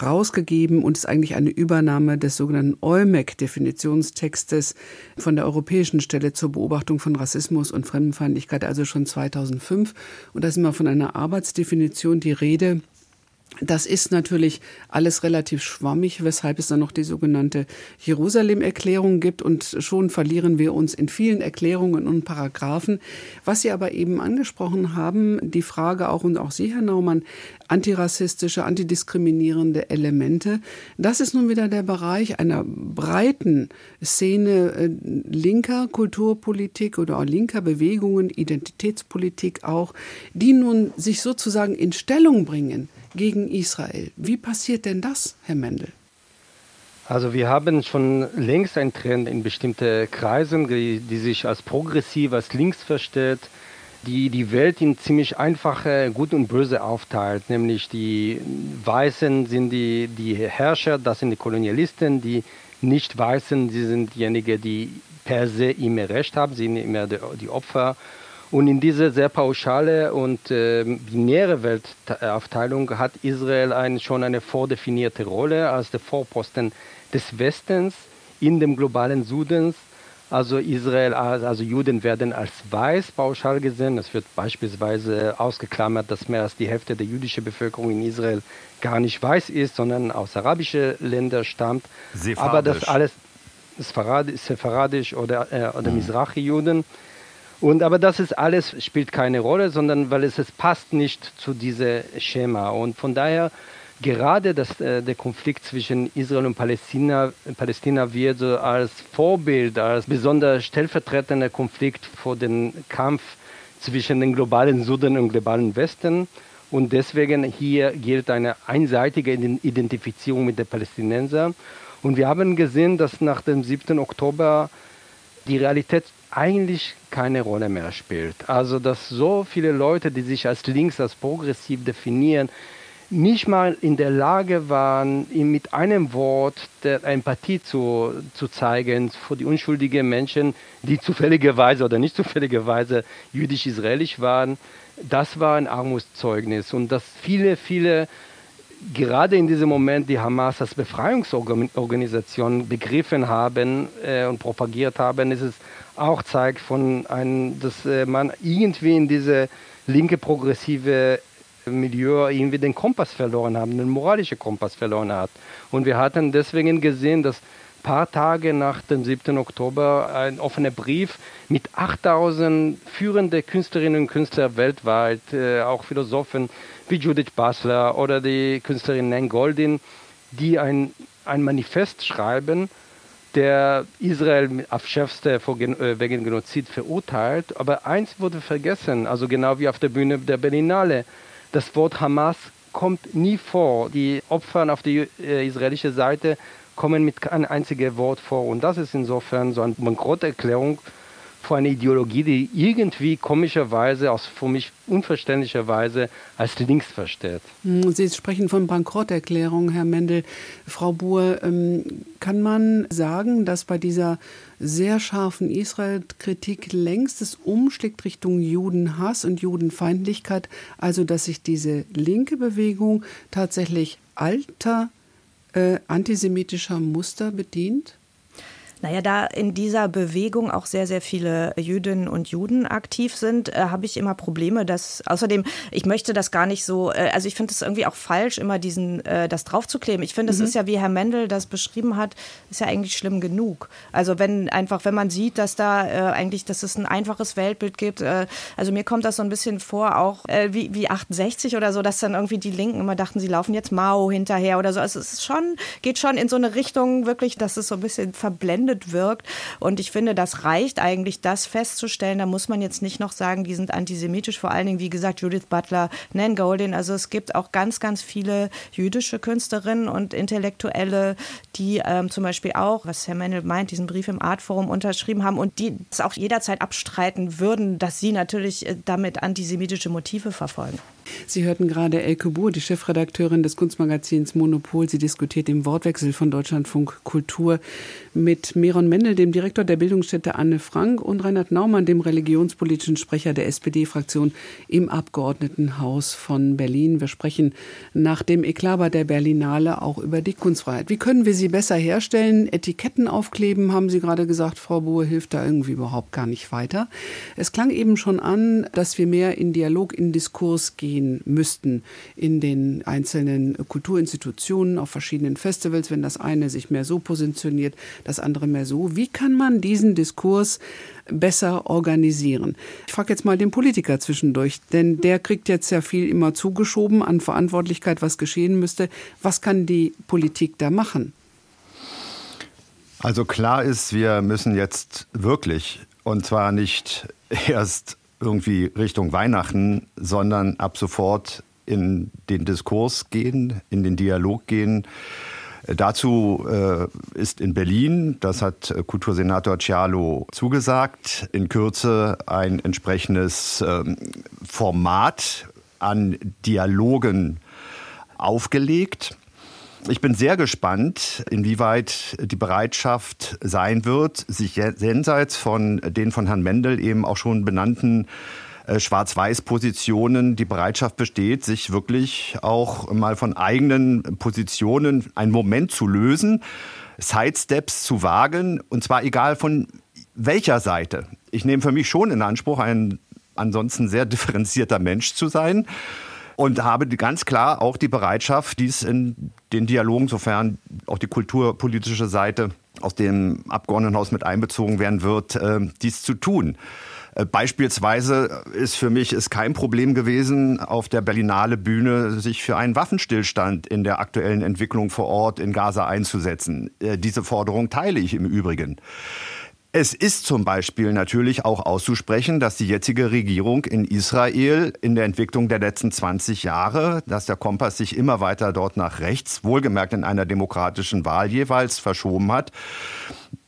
rausgegeben und ist eigentlich eine Übernahme des sogenannten EUMEC-Definitionstextes von der Europäischen Stelle zur Beobachtung von Rassismus und Fremdenfeindlichkeit, also schon 2005. Und da ist immer von einer Arbeitsdefinition die Rede, das ist natürlich alles relativ schwammig, weshalb es dann noch die sogenannte Jerusalem-Erklärung gibt und schon verlieren wir uns in vielen Erklärungen und Paragraphen. Was Sie aber eben angesprochen haben, die Frage auch und auch Sie, Herr Naumann, antirassistische, antidiskriminierende Elemente, das ist nun wieder der Bereich einer breiten Szene äh, linker Kulturpolitik oder auch linker Bewegungen, Identitätspolitik auch, die nun sich sozusagen in Stellung bringen gegen Israel. Wie passiert denn das, Herr Mendel? Also wir haben schon längst einen Trend in bestimmte Kreisen, die, die sich als progressiv, als links versteht, die die Welt in ziemlich einfache Gut und Böse aufteilt. Nämlich die Weißen sind die, die Herrscher, das sind die Kolonialisten, die Nicht-Weißen, die sind diejenigen, die per se immer Recht haben, sind immer die Opfer. Und in dieser sehr pauschale und äh, binäre Weltaufteilung hat Israel ein, schon eine vordefinierte Rolle als der Vorposten des Westens in dem globalen Südens also Israel, also Juden werden als weiß pauschal gesehen. Es wird beispielsweise ausgeklammert, dass mehr als die Hälfte der jüdischen Bevölkerung in Israel gar nicht weiß ist, sondern aus arabischen Ländern stammt. Sephardisch. Aber das alles Sepharadisch oder, äh, oder mhm. Mizrachi-Juden. Und aber das ist alles spielt keine Rolle, sondern weil es, es passt nicht zu diesem Schema. Und von daher gerade das, äh, der Konflikt zwischen Israel und Palästina, Palästina wird so als Vorbild, als besonders stellvertretender Konflikt vor dem Kampf zwischen den globalen Süden und globalen Westen. Und deswegen hier gilt eine einseitige Identifizierung mit den Palästinensern. Und wir haben gesehen, dass nach dem 7. Oktober die Realität eigentlich keine Rolle mehr spielt. Also dass so viele Leute, die sich als links, als progressiv definieren, nicht mal in der Lage waren, ihm mit einem Wort der Empathie zu, zu zeigen für die unschuldigen Menschen, die *laughs* zufälligerweise oder nicht zufälligerweise jüdisch-israelisch waren. Das war ein Armutszeugnis und dass viele, viele gerade in diesem Moment die Hamas als Befreiungsorganisation begriffen haben äh, und propagiert haben, ist es auch zeigt von einem, dass äh, man irgendwie in diese linke progressive Milieu irgendwie den Kompass verloren haben, den moralischen Kompass verloren hat. Und wir hatten deswegen gesehen, dass ein paar Tage nach dem 7. Oktober ein offener Brief mit 8000 führenden Künstlerinnen und Künstlern weltweit, äh, auch Philosophen wie Judith Basler oder die Künstlerin Nan Goldin, die ein, ein Manifest schreiben, der Israel auf schärfste äh, wegen Genozid verurteilt. Aber eins wurde vergessen, also genau wie auf der Bühne der Berlinale. Das Wort Hamas kommt nie vor. Die Opfer auf der äh, israelischen Seite kommen mit kein einziges Wort vor. Und das ist insofern so eine Bankrotterklärung vor einer Ideologie, die irgendwie komischerweise, aus für mich unverständlicher Weise als links versteht. Hm, Sie sprechen von Bankrotterklärung, Herr Mendel. Frau Buhr, ähm, kann man sagen, dass bei dieser sehr scharfen Israel-Kritik längst es umschlägt Richtung Judenhass und Judenfeindlichkeit, also dass sich diese linke Bewegung tatsächlich alter äh, antisemitischer Muster bedient? Naja, da in dieser Bewegung auch sehr, sehr viele Jüdinnen und Juden aktiv sind, äh, habe ich immer Probleme, dass außerdem, ich möchte das gar nicht so, äh, also ich finde es irgendwie auch falsch, immer diesen, äh, das draufzukleben. Ich finde, es mhm. ist ja, wie Herr Mendel das beschrieben hat, ist ja eigentlich schlimm genug. Also wenn einfach, wenn man sieht, dass da äh, eigentlich, dass es ein einfaches Weltbild gibt, äh, also mir kommt das so ein bisschen vor, auch äh, wie, wie 68 oder so, dass dann irgendwie die Linken immer dachten, sie laufen jetzt Mao hinterher oder so. Also es ist schon, geht schon in so eine Richtung wirklich, dass es so ein bisschen verblendet verblendet wirkt. Und ich finde, das reicht eigentlich, das festzustellen. Da muss man jetzt nicht noch sagen, die sind antisemitisch. Vor allen Dingen, wie gesagt, Judith Butler, Nan Goldin. Also es gibt auch ganz, ganz viele jüdische Künstlerinnen und Intellektuelle, die ähm, zum Beispiel auch, was Herr Mendel meint, diesen Brief im Artforum unterschrieben haben und die es auch jederzeit abstreiten würden, dass sie natürlich äh, damit antisemitische Motive verfolgen. Sie hörten gerade Elke Buhr, die Chefredakteurin des Kunstmagazins Monopol. Sie diskutiert im Wortwechsel von Deutschlandfunk Kultur mit Meron Mendel, dem Direktor der Bildungsstätte Anne Frank und Reinhard Naumann, dem religionspolitischen Sprecher der SPD-Fraktion im Abgeordnetenhaus von Berlin. Wir sprechen nach dem Eklaber der Berlinale auch über die Kunstfreiheit. Wie können wir sie besser herstellen? Etiketten aufkleben, haben Sie gerade gesagt, Frau Buhr, hilft da irgendwie überhaupt gar nicht weiter. Es klang eben schon an, dass wir mehr in Dialog, in Diskurs gehen müssten in den einzelnen Kulturinstitutionen, auf verschiedenen Festivals, wenn das eine sich mehr so positioniert, das andere mehr so. Wie kann man diesen Diskurs besser organisieren? Ich frage jetzt mal den Politiker zwischendurch, denn der kriegt jetzt ja viel immer zugeschoben an Verantwortlichkeit, was geschehen müsste. Was kann die Politik da machen? Also klar ist, wir müssen jetzt wirklich, und zwar nicht *laughs* erst irgendwie Richtung Weihnachten, sondern ab sofort in den Diskurs gehen, in den Dialog gehen. Dazu äh, ist in Berlin, das hat Kultursenator Cialo zugesagt, in Kürze ein entsprechendes ähm, Format an Dialogen aufgelegt. Ich bin sehr gespannt, inwieweit die Bereitschaft sein wird, sich jenseits von den von Herrn Mendel eben auch schon benannten äh, Schwarz-Weiß-Positionen die Bereitschaft besteht, sich wirklich auch mal von eigenen Positionen einen Moment zu lösen, Sidesteps zu wagen, und zwar egal von welcher Seite. Ich nehme für mich schon in Anspruch, ein ansonsten sehr differenzierter Mensch zu sein und habe ganz klar auch die Bereitschaft, dies in den Dialogen, sofern auch die kulturpolitische Seite aus dem Abgeordnetenhaus mit einbezogen werden wird, äh, dies zu tun. Äh, beispielsweise ist für mich ist kein Problem gewesen, auf der Berlinale Bühne sich für einen Waffenstillstand in der aktuellen Entwicklung vor Ort in Gaza einzusetzen. Äh, diese Forderung teile ich im Übrigen. Es ist zum Beispiel natürlich auch auszusprechen, dass die jetzige Regierung in Israel in der Entwicklung der letzten 20 Jahre, dass der Kompass sich immer weiter dort nach rechts, wohlgemerkt in einer demokratischen Wahl jeweils, verschoben hat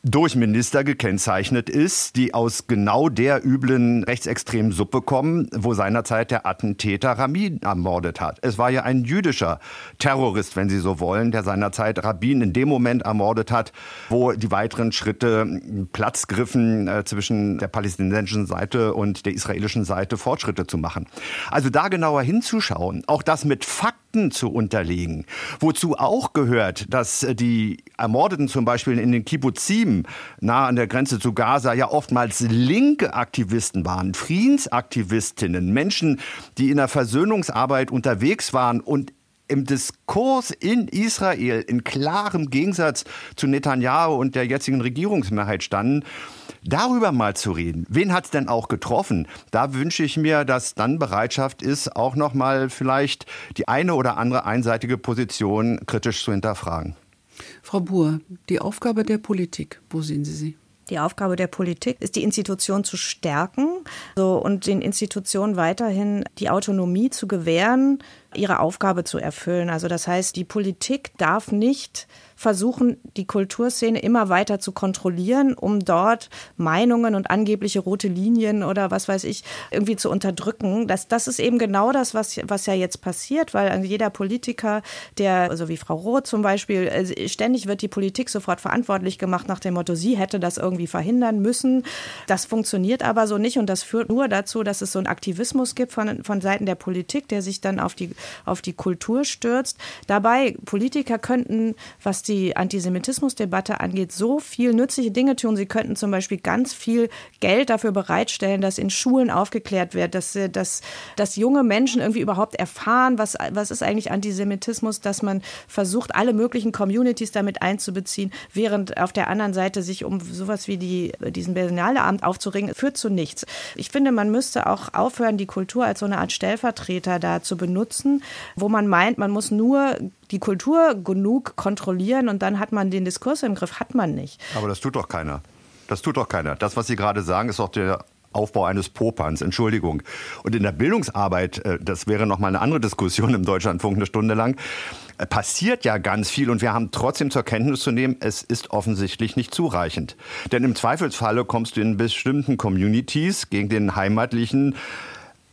durch Minister gekennzeichnet ist, die aus genau der üblen rechtsextremen Suppe kommen, wo seinerzeit der Attentäter Rabin ermordet hat. Es war ja ein jüdischer Terrorist, wenn Sie so wollen, der seinerzeit Rabin in dem Moment ermordet hat, wo die weiteren Schritte Platz griffen, äh, zwischen der palästinensischen Seite und der israelischen Seite Fortschritte zu machen. Also da genauer hinzuschauen, auch das mit Fakten zu unterlegen, wozu auch gehört, dass die Ermordeten zum Beispiel in den Kibbutzim Regime nah an der Grenze zu Gaza ja oftmals linke Aktivisten waren, Friedensaktivistinnen, Menschen, die in der Versöhnungsarbeit unterwegs waren und im Diskurs in Israel in klarem Gegensatz zu Netanyahu und der jetzigen Regierungsmehrheit standen, darüber mal zu reden. Wen hat es denn auch getroffen? Da wünsche ich mir, dass dann Bereitschaft ist, auch noch mal vielleicht die eine oder andere einseitige Position kritisch zu hinterfragen. Frau Buhr, die Aufgabe der Politik, wo sehen Sie sie? Die Aufgabe der Politik ist, die Institution zu stärken so, und den Institutionen weiterhin die Autonomie zu gewähren, ihre Aufgabe zu erfüllen. Also das heißt, die Politik darf nicht versuchen, die Kulturszene immer weiter zu kontrollieren, um dort Meinungen und angebliche rote Linien oder was weiß ich irgendwie zu unterdrücken. Das, das ist eben genau das, was, was ja jetzt passiert, weil jeder Politiker, der, also wie Frau Roth zum Beispiel, äh, ständig wird die Politik sofort verantwortlich gemacht nach dem Motto, sie hätte das irgendwie verhindern müssen. Das funktioniert aber so nicht und das führt nur dazu, dass es so einen Aktivismus gibt von, von Seiten der Politik, der sich dann auf die, auf die Kultur stürzt. Dabei, Politiker könnten, was die Antisemitismusdebatte angeht, so viel nützliche Dinge tun. Sie könnten zum Beispiel ganz viel Geld dafür bereitstellen, dass in Schulen aufgeklärt wird, dass, dass, dass junge Menschen irgendwie überhaupt erfahren, was, was ist eigentlich Antisemitismus, dass man versucht, alle möglichen Communities damit einzubeziehen, während auf der anderen Seite sich um sowas wie die, diesen Berlinale-Abend aufzuringen, führt zu nichts. Ich finde, man müsste auch aufhören, die Kultur als so eine Art Stellvertreter da zu benutzen, wo man meint, man muss nur die Kultur genug kontrollieren und dann hat man den Diskurs im Griff. Hat man nicht. Aber das tut doch keiner. Das tut doch keiner. Das, was Sie gerade sagen, ist doch der Aufbau eines Popans, Entschuldigung. Und in der Bildungsarbeit, äh, das wäre noch mal eine andere Diskussion im Deutschlandfunk eine Stunde lang, äh, passiert ja ganz viel und wir haben trotzdem zur Kenntnis zu nehmen, es ist offensichtlich nicht zureichend. Denn im Zweifelsfalle kommst du in bestimmten Communities gegen den heimatlichen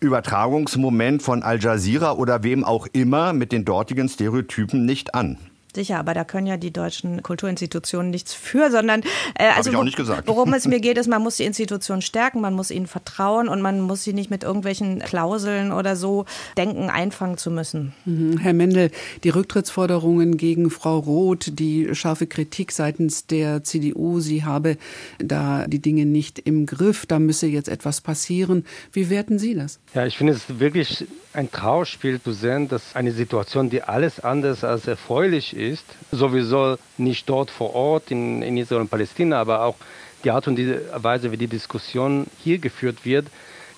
Übertragungsmoment von Al Jazeera oder wem auch immer mit den dortigen Stereotypen nicht an. Sicher, aber da können ja die deutschen Kulturinstitutionen nichts für, sondern äh, also ich auch nicht gesagt. worum es mir *laughs* geht, ist, man muss die Institutionen stärken, man muss ihnen vertrauen und man muss sie nicht mit irgendwelchen Klauseln oder so denken, einfangen zu müssen. Mhm. Herr Mendel, die Rücktrittsforderungen gegen Frau Roth, die scharfe Kritik seitens der CDU, sie habe da die Dinge nicht im Griff, da müsse jetzt etwas passieren. Wie werten Sie das? Ja, ich finde es wirklich ein Trauerspiel zu sehen, dass eine Situation, die alles anders als erfreulich ist, sowieso nicht dort vor Ort in, in Israel und Palästina, aber auch die Art und die Weise, wie die Diskussion hier geführt wird,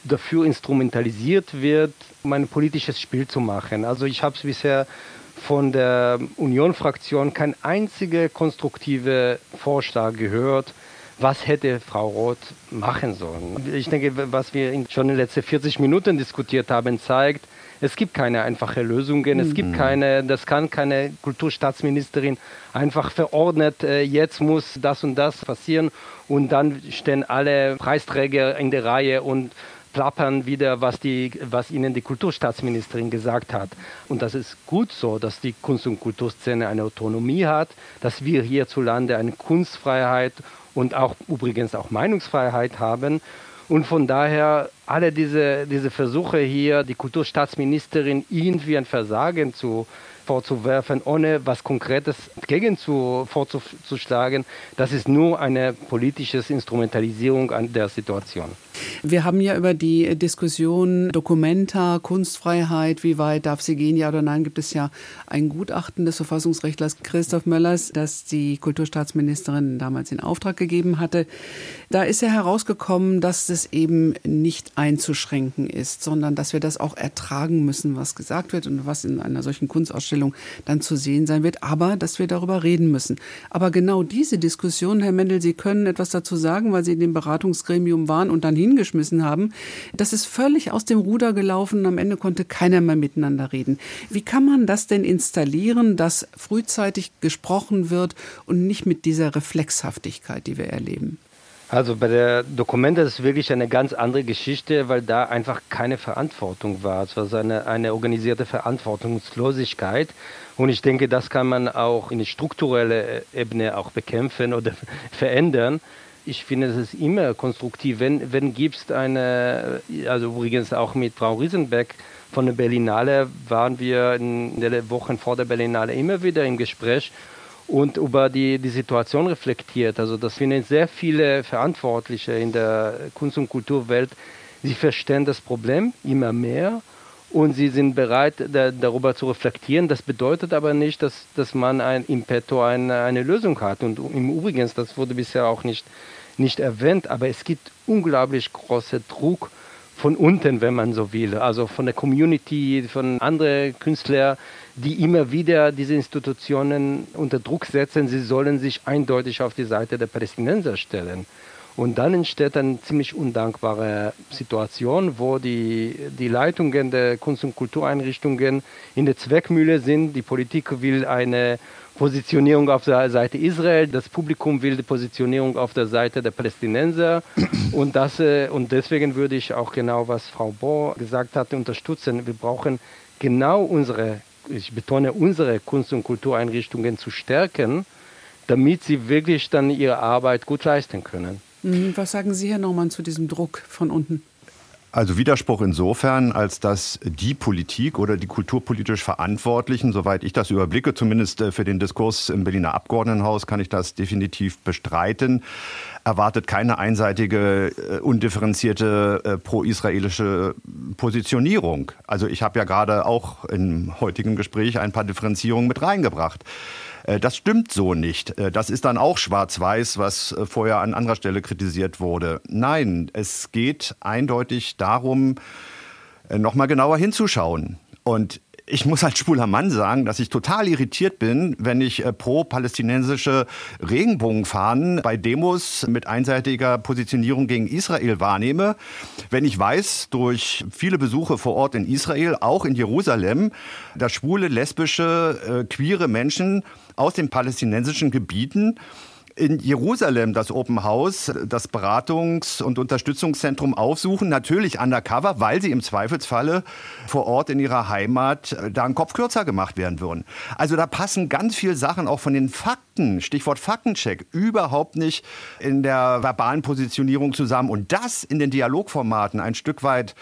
dafür instrumentalisiert wird, um ein politisches Spiel zu machen. Also ich habe es bisher von der Union-Fraktion kein einziger konstruktiver Vorschlag gehört, was hätte Frau Roth machen sollen. Ich denke, was wir schon in den letzten 40 Minuten diskutiert haben, zeigt, Es gibt keine einfache Lösungen. Es gibt mhm. keine, das kann keine Kulturstaatsministerin einfach verordnet, äh, jetzt muss das und das passieren und dann stehen alle Preisträger in der Reihe und plappern wieder, was, die, was ihnen die Kulturstaatsministerin gesagt hat. Und das ist gut so, dass die Kunst- und Kulturszene eine Autonomie hat, dass wir hierzulande eine Kunstfreiheit und auch übrigens auch Meinungsfreiheit haben. Und von daher alle diese, diese Versuche hier, die Kulturstaatsministerin irgendwie ein Versagen zu vorzuwerfen, ohne was Konkretes gegen zu, vorzuschlagen, das ist nur eine politische Instrumentalisierung an der Situation. Wir haben ja über die Diskussion Dokumenta, Kunstfreiheit, wie weit darf sie gehen, ja oder nein, gibt es ja ein Gutachten des Verfassungsrechtlers Christoph Möllers, das die Kulturstaatsministerin damals in Auftrag gegeben hatte. Da ist ja herausgekommen, dass es eben nicht einzuschränken ist, sondern dass wir das auch ertragen müssen, was gesagt wird und was in einer solchen Kunstausstellung dann zu sehen sein wird, aber dass wir darüber reden müssen. Aber genau diese Diskussion, Herr Mendel, Sie können etwas dazu sagen, weil Sie in dem Beratungsgremium waren und dann hingeschrieben hingeschmissen haben. Das ist völlig aus dem Ruder gelaufen und am Ende konnte keiner mehr miteinander reden. Wie kann man das denn installieren, dass frühzeitig gesprochen wird und nicht mit dieser Reflexhaftigkeit, die wir erleben? Also bei der Dokumente ist es wirklich eine ganz andere Geschichte, weil da einfach keine Verantwortung war. Es war eine, eine organisierte Verantwortungslosigkeit. Und ich denke, das kann man auch in struktureller Ebene auch bekämpfen oder *laughs* verändern ich finde, es ist immer konstruktiv. Wenn, wenn gibt es eine, also übrigens auch mit Frau Riesenbeck von der Berlinale waren wir in den Wochen vor der Berlinale immer wieder im Gespräch und über die, die Situation reflektiert. Also das finden sehr viele Verantwortliche in der Kunst- und Kulturwelt. Sie verstehen das Problem immer mehr und sie sind bereit, da, darüber zu reflektieren. Das bedeutet aber nicht, dass, dass man ein, im Petto eine, eine Lösung hat. Und im Übrigen, das wurde bisher auch nicht nicht erwähnt, aber es gibt unglaublich große Druck von unten, wenn man so will, also von der Community, von anderen Künstlern, die immer wieder diese Institutionen unter Druck setzen, sie sollen sich eindeutig auf die Seite der Palästinenser stellen. Und dann entsteht eine ziemlich undankbare Situation, wo die, die Leitungen der Kunst- und Kultureinrichtungen in der Zweckmühle sind. Die Politik will eine Positionierung auf der Seite Israel, das Publikum will die Positionierung auf der Seite der Palästinenser *clears throat* und, das, äh, und deswegen würde ich auch genau, was Frau Bohr gesagt hat, unterstützen. Wir brauchen genau unsere, ich betone, unsere Kunst- und Kultureinrichtungen zu stärken, damit sie wirklich dann ihre Arbeit gut leisten können. Mhm. Was sagen Sie, Herr Norman, zu diesem Druck von unten? Also Widerspruch insofern, als dass die Politik oder die kulturpolitisch Verantwortlichen, soweit ich das überblicke, zumindest äh, für den Diskurs im Berliner Abgeordnetenhaus, kann ich das definitiv bestreiten, erwartet keine einseitige, äh, undifferenzierte äh, pro-israelische Positionierung. Also ich habe ja gerade auch im heutigen Gespräch ein paar Differenzierungen mit reingebracht. Äh, das stimmt so nicht. Äh, das ist dann auch schwarz-weiß, was äh, vorher an anderer Stelle kritisiert wurde. Nein, es geht eindeutig darum, nochmal genauer hinzuschauen. Und ich muss als schwuler Mann sagen, dass ich total irritiert bin, wenn ich pro-palästinensische Regenbogenfahnen bei Demos mit einseitiger Positionierung gegen Israel wahrnehme. Wenn ich weiß, durch viele Besuche vor Ort in Israel, auch in Jerusalem, dass schwule, lesbische, äh, queere Menschen aus den palästinensischen Gebieten in Jerusalem das Open House, das Beratungs- und Unterstützungszentrum aufsuchen, natürlich undercover, weil sie im Zweifelsfalle vor Ort in ihrer Heimat äh, da einen Kopf kürzer gemacht werden würden. Also da passen ganz viele Sachen auch von den Fakten, Stichwort Faktencheck, überhaupt nicht in der verbalen Positionierung zusammen. Und das in den Dialogformaten ein Stück weit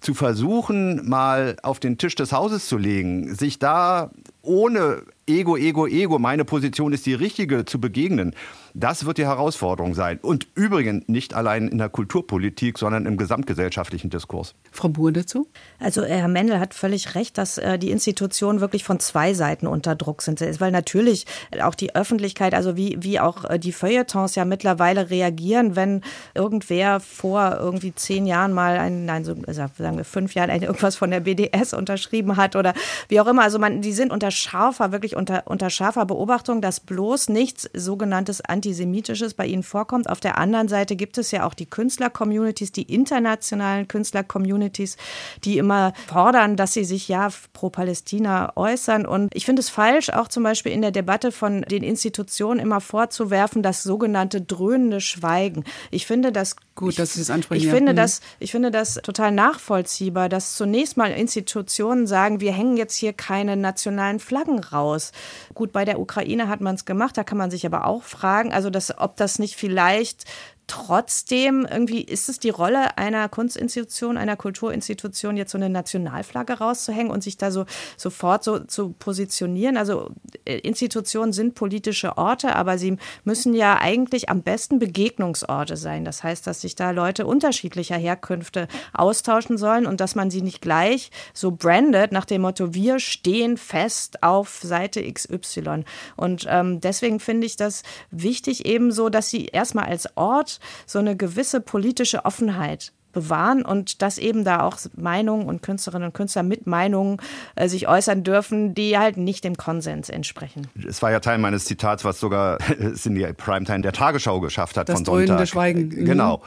zu versuchen, mal auf den Tisch des Hauses zu legen, sich da ohne Ego, Ego, Ego, meine Position ist die richtige zu begegnen. Das wird die Herausforderung sein. Und übrigens nicht allein in der Kulturpolitik, sondern im gesamtgesellschaftlichen Diskurs. Frau Buhr dazu? Also Herr Mendel hat völlig recht, dass äh, die Institutionen wirklich von zwei Seiten unter Druck sind. Weil natürlich auch die Öffentlichkeit, also wie, wie auch äh, die Feuilletons ja mittlerweile reagieren, wenn irgendwer vor irgendwie zehn Jahren mal, ein, nein, so, sagen wir fünf Jahren, irgendwas von der BDS unterschrieben hat oder wie auch immer. Also man, die sind unter scharfer, wirklich unter, unter scharfer Beobachtung, dass bloß nichts sogenanntes Antisemitisches bei ihnen vorkommt. Auf der anderen Seite gibt es ja auch die Künstler-Communities, die internationalen Künstler-Communities, die immer fordern, dass sie sich ja pro Palästina äußern. Und ich finde es falsch, auch zum Beispiel in der Debatte von den Institutionen immer vorzuwerfen, das sogenannte dröhnende Schweigen. Ich finde das Gut, dass Sie es ansprechen. Ich, ich finde, mhm. das, ich finde das total nachvollziehbar, dass zunächst mal Institutionen sagen, wir hängen jetzt hier keine nationalen Flaggen raus. Gut, bei der Ukraine hat man es gemacht, da kann man sich aber auch fragen, also dass, ob das nicht vielleicht Trotzdem irgendwie ist es die Rolle einer Kunstinstitution, einer Kulturinstitution, jetzt so eine Nationalflagge rauszuhängen und sich da so sofort so zu positionieren. Also Institutionen sind politische Orte, aber sie müssen ja eigentlich am besten Begegnungsorte sein. Das heißt, dass sich da Leute unterschiedlicher Herkünfte austauschen sollen und dass man sie nicht gleich so brandet nach dem Motto, wir stehen fest auf Seite XY. Und ähm, deswegen finde ich das wichtig ebenso, dass sie erstmal als Ort so eine gewisse politische Offenheit bewahren und dass eben da auch Meinungen und Künstlerinnen und Künstler mit Meinungen äh, sich äußern dürfen, die halt nicht dem Konsens entsprechen. Es war ja Teil meines Zitats, was sogar *laughs* Cindy Primetime der Tagesschau geschafft hat das von Sonntag. Schweigen. Mhm. Genau.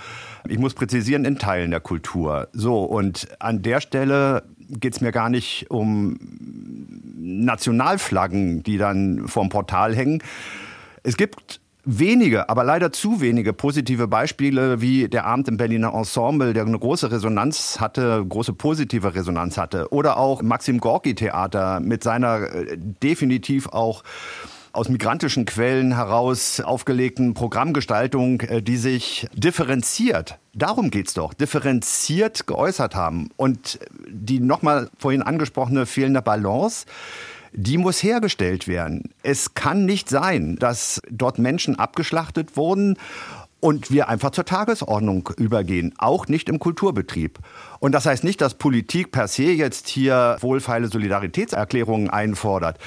Ich muss präzisieren, in Teilen der Kultur. So, und an der Stelle geht es mir gar nicht um Nationalflaggen, die dann vorm Portal hängen. Es gibt wenige, aber leider zu wenige positive Beispiele wie der Abend im Berliner Ensemble, der eine große Resonanz hatte, große positive Resonanz hatte. Oder auch Maxim Gorki Theater mit seiner äh, definitiv auch aus migrantischen Quellen heraus aufgelegten Programmgestaltung, äh, die sich differenziert, darum geht's doch, differenziert geäußert haben. Und die nochmal vorhin angesprochene fehlende Balance, die muss hergestellt werden. Es kann nicht sein, dass dort Menschen abgeschlachtet wurden und wir einfach zur Tagesordnung übergehen, auch nicht im Kulturbetrieb. Und das heißt nicht, dass Politik per se jetzt hier wohlfeile Solidaritätserklärungen einfordert.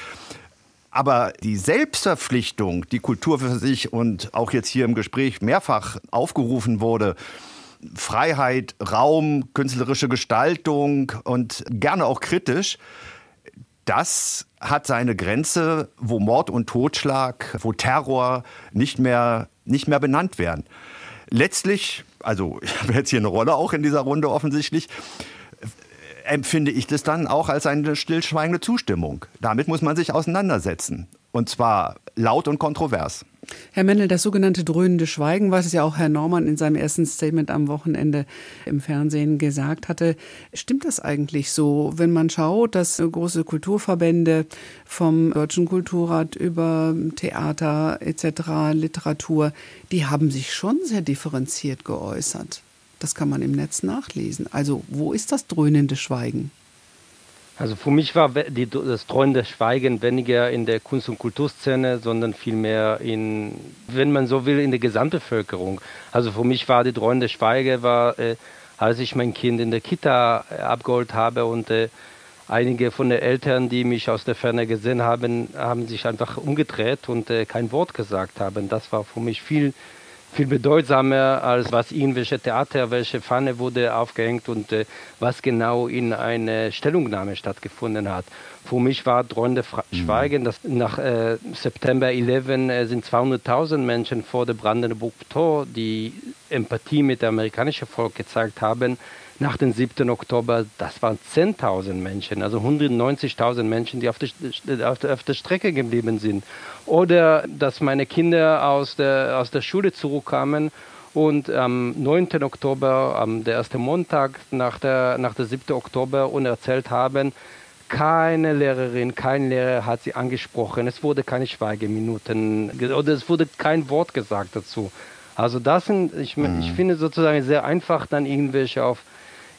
Aber die Selbstverpflichtung, die Kultur für sich und auch jetzt hier im Gespräch mehrfach aufgerufen wurde, Freiheit, Raum, künstlerische Gestaltung und gerne auch kritisch, das hat seine Grenze, wo Mord und Totschlag, wo Terror nicht mehr, nicht mehr benannt werden. Letztlich, also *laughs* ich habe jetzt hier eine Rolle auch in dieser Runde offensichtlich, empfinde ich das dann auch als eine stillschweigende Zustimmung. Damit muss man sich auseinandersetzen. Und zwar laut und kontrovers. Herr Mendel, das sogenannte dröhnende Schweigen, was ja auch Herr Norman in seinem ersten Statement am Wochenende im Fernsehen gesagt hatte, stimmt das eigentlich so, wenn man schaut, dass große Kulturverbände vom Deutschen Kulturrat über Theater etc., Literatur, die haben sich schon sehr differenziert geäußert. Das kann man im Netz nachlesen. Also wo ist das dröhnende Schweigen? Also für mich war die, das dröhnende Schweigen weniger in der Kunst- und Kulturszene, sondern vielmehr in, wenn man so will, in der Gesamtbevölkerung. Also für mich war die dröhnende Schweige, war, äh, als ich mein Kind in der Kita äh, abgeholt habe und äh, einige von den Eltern, die mich aus der Ferne gesehen haben, haben sich einfach umgedreht und äh, kein Wort gesagt haben. Das war für mich viel viel bedeutsamer als was irgendwelche Theater, welche Fahne wurde aufgehängt und äh, was genau in einer Stellungnahme stattgefunden hat. Für mich war drohende mhm. Schweigen, dass nach äh, September 11 äh, sind 200.000 Menschen vor dem Brandenburg Tor, die Empathie mit dem amerikanischen Volk gezeigt haben nach dem 7. Oktober, das waren 10.000 Menschen, also 190.000 Menschen, die auf der, auf, der, auf der, Strecke geblieben sind. Oder dass meine Kinder aus der, aus der Schule zurückkamen und am 9. Oktober, am der erste Montag nach der, nach der 7. Oktober und erzählt haben, keine Lehrerin, kein Lehrer hat sie angesprochen. Es wurde keine Schweigeminuten oder es wurde kein Wort gesagt dazu. Also das sind, ich, mhm. ich finde sozusagen sehr einfach dann irgendwelche auf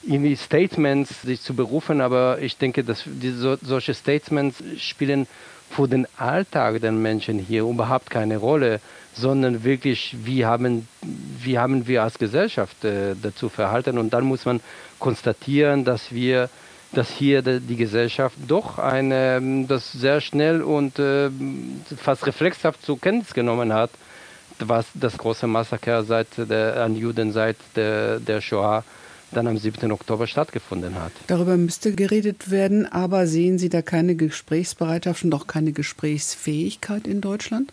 irgendwie Statements sich zu berufen, aber ich denke, dass diese, solche Statements spielen für den Alltag der Menschen hier überhaupt keine Rolle, sondern wirklich, wie haben, wie haben wir als Gesellschaft äh, dazu verhalten. Und dann muss man konstatieren, dass wir dass hier die Gesellschaft doch eine, das sehr schnell und äh, fast reflexhaft zur Kenntnis genommen hat, was das große Massaker seit der, an Juden seit der, der Shoah dann am 7. Oktober stattgefunden hat. Darüber müsste geredet werden, aber sehen Sie da keine Gesprächsbereitschaft und auch keine Gesprächsfähigkeit in Deutschland?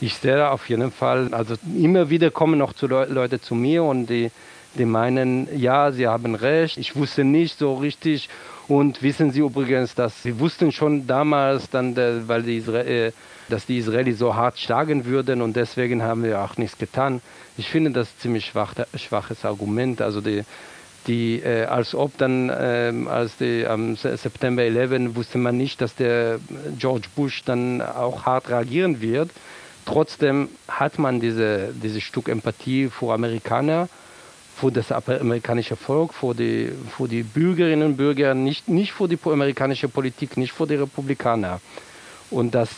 Ich sehe auf jeden Fall, also immer wieder kommen noch zu Le Leute zu mir und die, die meinen, ja, sie haben recht, ich wusste nicht so richtig. Und wissen Sie übrigens, dass wir wussten schon damals, dann, weil die Israel, äh, dass die Israelis so hart schlagen würden und deswegen haben wir auch nichts getan. Ich finde das ziemlich schwach, schwaches Argument. Also die, die äh, als ob dann äh, als die am September 11 wusste man nicht, dass der George Bush dann auch hart reagieren wird. Trotzdem hat man diese, dieses Stück Empathie vor Amerikanern, vor das amerikanische Volk, vor die, vor die Bürgerinnen und Bürger, nicht, nicht vor die amerikanische Politik, nicht vor die Republikaner. Und das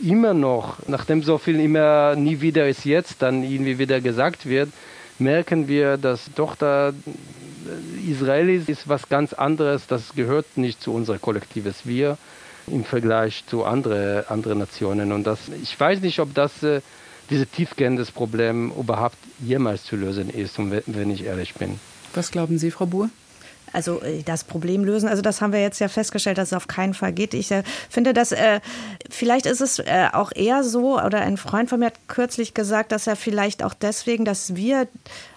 immer noch, nachdem so viel immer nie wieder ist jetzt, dann irgendwie wieder gesagt wird, merken wir, dass doch da Israelis ist was ganz anderes, das gehört nicht zu unser kollektives Wir im Vergleich zu anderen andere Nationen. Und das, ich weiß nicht, ob das äh, dieses tiefgehendes Problem überhaupt jemals zu lösen ist, wenn ich ehrlich bin. Was glauben Sie, Frau Buhr? Also äh, das Problem lösen. Also das haben wir jetzt ja festgestellt, dass es auf keinen Fall geht. Ich äh, finde, dass äh, vielleicht ist es äh, auch eher so, oder ein Freund von mir hat kürzlich gesagt, dass er vielleicht auch deswegen, dass wir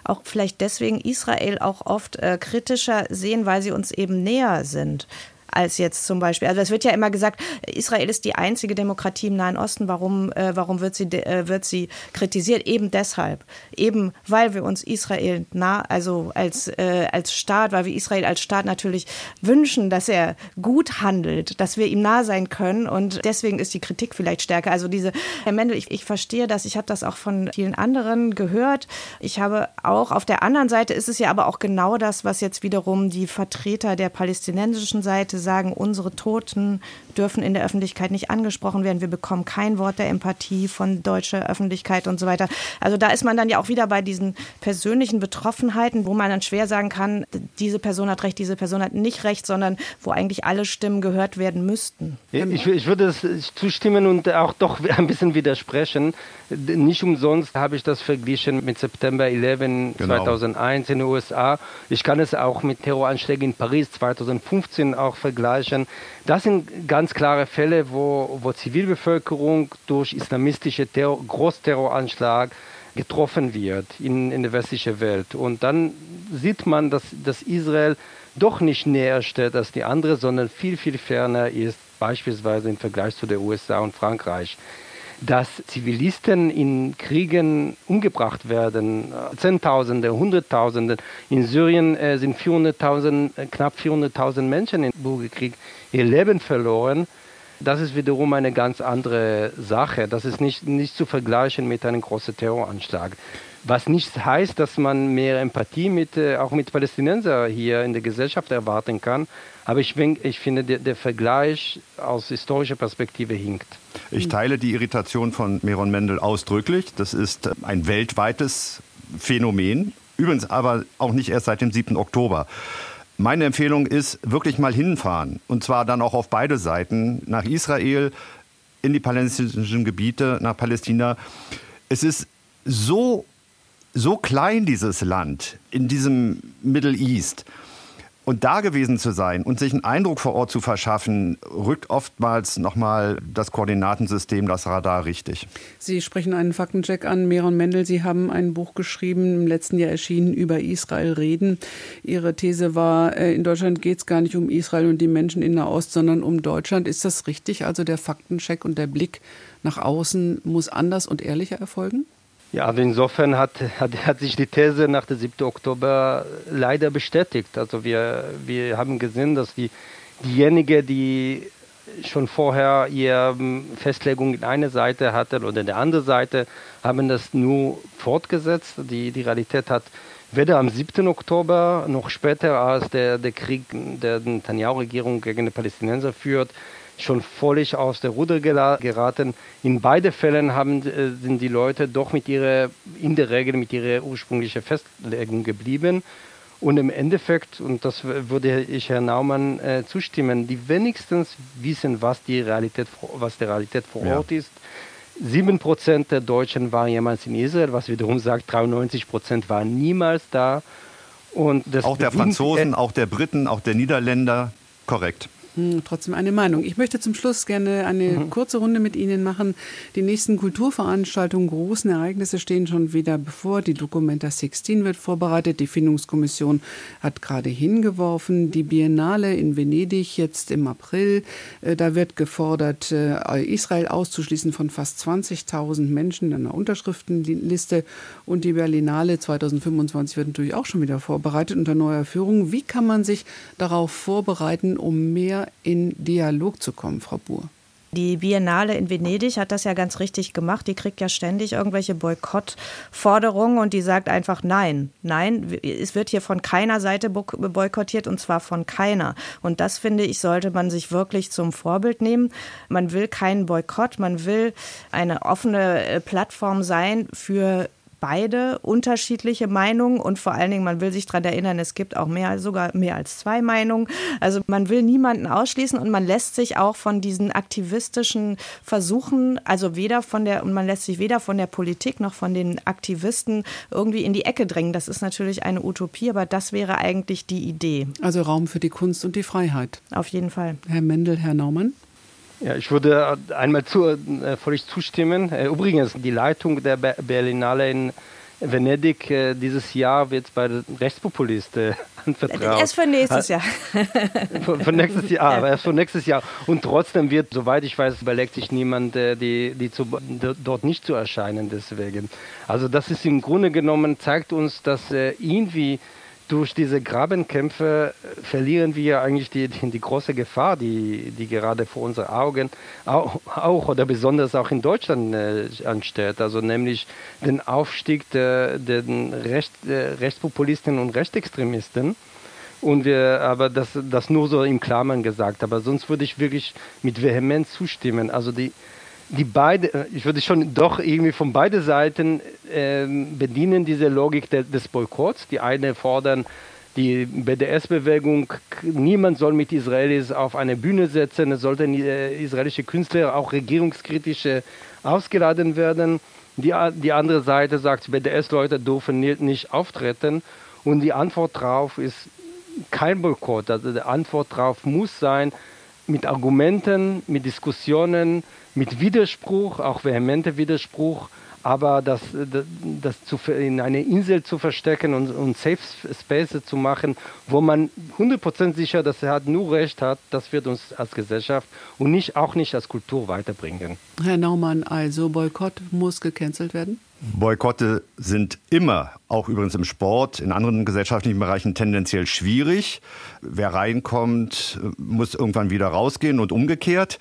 auch vielleicht deswegen Israel auch oft äh, kritischer sehen, weil sie uns eben näher sind als jetzt zum Beispiel. Also es wird ja immer gesagt, Israel ist die einzige Demokratie im Nahen Osten. Warum, äh, warum wird, sie, äh, wird sie kritisiert? Eben deshalb. Eben weil wir uns Israel nah, also als, äh, als Staat, weil wir Israel als Staat natürlich wünschen, dass er gut handelt, dass wir ihm nah sein können. Und deswegen ist die Kritik vielleicht stärker. Also diese, Herr Mendel, ich, ich verstehe das, ich habe das auch von vielen anderen gehört. Ich habe auch auf der anderen Seite ist es ja aber auch genau das, was jetzt wiederum die Vertreter der palästinensischen Seite sagen, unsere Toten dürfen in der Öffentlichkeit nicht angesprochen werden. Wir bekommen kein Wort der Empathie von deutscher Öffentlichkeit und so weiter. Also da ist man dann ja auch wieder bei diesen persönlichen Betroffenheiten, wo man dann schwer sagen kann, diese Person hat recht, diese Person hat nicht recht, sondern wo eigentlich alle Stimmen gehört werden müssten. Ich, ich würde zustimmen und auch doch *laughs* ein bisschen widersprechen. Nicht umsonst habe ich das verglichen mit September 11 genau. 2001 in den USA. Ich kann es auch mit Terroranschlägen in Paris 2015 auch vergleichen. Das sind ganz klare Fälle, wo, wo Zivilbevölkerung durch islamistische Terror, Großterroranschlag getroffen wird in, in der westlichen Welt. Und dann sieht man, dass, dass Israel doch nicht näher steht als die andere, sondern viel, viel ferner ist, beispielsweise im Vergleich zu den USA und Frankreich dass Zivilisten in Kriegen umgebracht werden. Zehntausende, Hunderttausende. In Syrien äh, sind 400.000, äh, knapp 400.000 Menschen im Bürgerkrieg ihr Leben verloren. Das ist wiederum eine ganz andere Sache. Das ist nicht, nicht zu vergleichen mit einem großen Terroranschlag. Was nicht heißt, dass man mehr Empathie mit, äh, auch mit Palästinensern hier in der Gesellschaft erwarten kann. Aber ich, ich finde, der, der, Vergleich aus historischer Perspektive hinkt. Ich teile die Irritation von Meron Mendel ausdrücklich. Das ist ein weltweites Phänomen. Übrigens aber auch nicht erst seit dem 7. Oktober. Meine Empfehlung ist, wirklich mal hinfahren. Und zwar dann auch auf beide Seiten, nach Israel, in die palästinensischen Gebiete, nach Palästina. Es ist so so klein dieses Land in diesem Middle East. Und da gewesen zu sein und sich einen Eindruck vor Ort zu verschaffen, rückt oftmals nochmal das Koordinatensystem, das Radar richtig. Sie sprechen einen Faktencheck an. Meron Mendel, Sie haben ein Buch geschrieben, im letzten Jahr erschienen, über Israel reden. Ihre These war, äh, in Deutschland geht es gar nicht um Israel und die Menschen in Nahost, sondern um Deutschland. Ist das richtig? Also der Faktencheck und der Blick nach außen muss anders und ehrlicher erfolgen? Ja, also insofern hat, hat, hat sich die These nach dem 7. Oktober leider bestätigt. Also wir, wir haben gesehen, dass die, diejenigen, die schon vorher ihre Festlegung in eine Seite hatten oder in der anderen Seite, haben das nur fortgesetzt. Die, die Realität hat weder am 7. Oktober noch später, als der, der Krieg der Netanyahu-Regierung gegen die Palästinenser führt, schon völlig aus der Ruder geraten. In beiden Fällen haben, äh, sind die Leute doch mit ihrer, in der Regel mit ihrer ursprünglichen Festlegung geblieben. Und im Endeffekt, und das würde ich Herrn Naumann äh, zustimmen, die wenigstens wissen, was die Realität, was die Realität vor Ort ja. ist. Sieben der Deutschen waren jemals in Israel, was wiederum sagt, 93% waren niemals da. Und auch der Franzosen, auch der Briten, auch der Niederländer, korrekt. Hm, trotzdem eine Meinung. Ich möchte zum Schluss gerne eine mhm. kurze Runde mit Ihnen machen. Die nächsten Kulturveranstaltungen, großen Ereignisse stehen schon wieder bevor. Die Documenta 16 wird vorbereitet. Die Findungskommission hat gerade hingeworfen. Die Biennale in Venedig jetzt im April. Äh, da wird gefordert, äh, Israel auszuschließen von fast 20.000 Menschen in einer Unterschriftenliste. Und die Berlinale 2025 wird natürlich auch schon wieder vorbereitet unter neuer Führung. Wie kann man sich darauf vorbereiten, um mehr in Dialog zu kommen, Frau Buhr? Die Biennale in Venedig hat das ja ganz richtig gemacht. Die kriegt ja ständig irgendwelche Boykottforderungen und die sagt einfach nein. Nein, es wird hier von keiner Seite boykottiert und zwar von keiner. Und das finde ich, sollte man sich wirklich zum Vorbild nehmen. Man will keinen Boykott, man will eine offene äh, Plattform sein für beide unterschiedliche Meinungen und vor allen Dingen, man will sich daran erinnern, es gibt auch mehr, sogar mehr als zwei Meinungen. Also man will niemanden ausschließen und man lässt sich auch von diesen aktivistischen Versuchen, also weder von der, und man lässt sich weder von der Politik noch von den Aktivisten irgendwie in die Ecke drängen. Das ist natürlich eine Utopie, aber das wäre eigentlich die Idee. Also Raum für die Kunst und die Freiheit. Auf jeden Fall. Herr Mendel, Herr Naumann? Ja, ich würde einmal zu, äh, völlig zustimmen. Äh, übrigens, die Leitung der Berlinale in Venedig äh, dieses Jahr wird bei den Rechtspopulisten *laughs* anvertraut. Erst für nächstes Jahr. *laughs* für, für, nächstes Jahr, *laughs* erst für nächstes Jahr. Und trotzdem wird, soweit ich weiß, überlegt sich niemand, die, die zu, dort nicht zu erscheinen deswegen. Also das ist im Grunde genommen, zeigt uns, dass irgendwie durch diese Grabenkämpfe verlieren wir eigentlich die, die, die, große Gefahr, die, die gerade vor unseren Augen auch, auch oder besonders auch in Deutschland äh, ansteht, also nämlich den Aufstieg der, der Recht, der Rechtspopulisten und Rechtsextremisten. Und wir, aber das, das nur so im Klammern gesagt, aber sonst würde ich wirklich mit Vehemenz zustimmen. Also die, die beide, äh, ich würde schon doch irgendwie von beiden Seiten äh, bedienen diese Logik de, des Boykotts. Die eine fordern die BDS-Bewegung, niemand soll mit Israelis auf eine Bühne setzen, es sollten äh, israelische Künstler, auch regierungskritische, ausgeladen werden. Die, die andere Seite sagt, BDS-Leute dürfen nicht, nicht auftreten. Und die Antwort darauf ist kein Boykott. Also die Antwort darauf muss sein, mit Argumenten, mit Diskussionen, mit Widerspruch, auch vehemente Widerspruch, aber das, das, das zu, in eine Insel zu verstecken und, und Safe Spaces zu machen, wo man 100% sicher, dass er nur Recht hat, das wird uns als Gesellschaft und nicht, auch nicht als Kultur weiterbringen. Herr Naumann, also Boykott muss gecancelt werden? Boykotte sind immer, auch übrigens im Sport, in anderen gesellschaftlichen Bereichen tendenziell schwierig. Wer reinkommt, muss irgendwann wieder rausgehen und umgekehrt.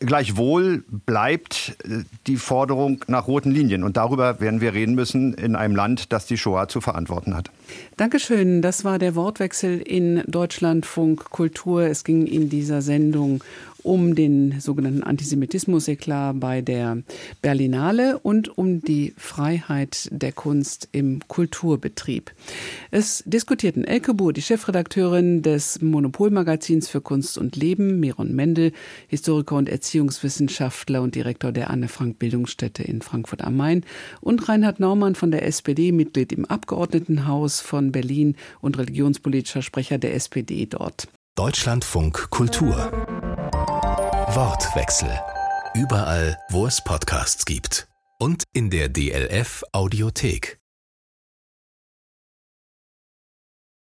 Gleichwohl bleibt äh, die Forderung nach roten Linien. Und darüber werden wir reden müssen in einem Land, das die Shoah zu verantworten hat. Dankeschön. Das war der Wortwechsel in Deutschlandfunk Kultur. Es ging in dieser Sendung um den sogenannten Antisemitismus-Eklat bei der Berlinale und um die Freiheit der Kunst im Kulturbetrieb. Es diskutierten Elke Buhr, die Chefredakteurin des Monopolmagazins für Kunst und Leben, Miron Mendel, Historiker und Erziehungswissenschaftler und Direktor der Anne-Frank-Bildungsstätte in Frankfurt am Main und Reinhard Naumann von der SPD, Mitglied im Abgeordnetenhaus von Berlin und religionspolitischer Sprecher der SPD dort. Deutschlandfunk Kultur Wortwechsel. Überall, wo es Podcasts gibt. Und in der DLF Audiothek.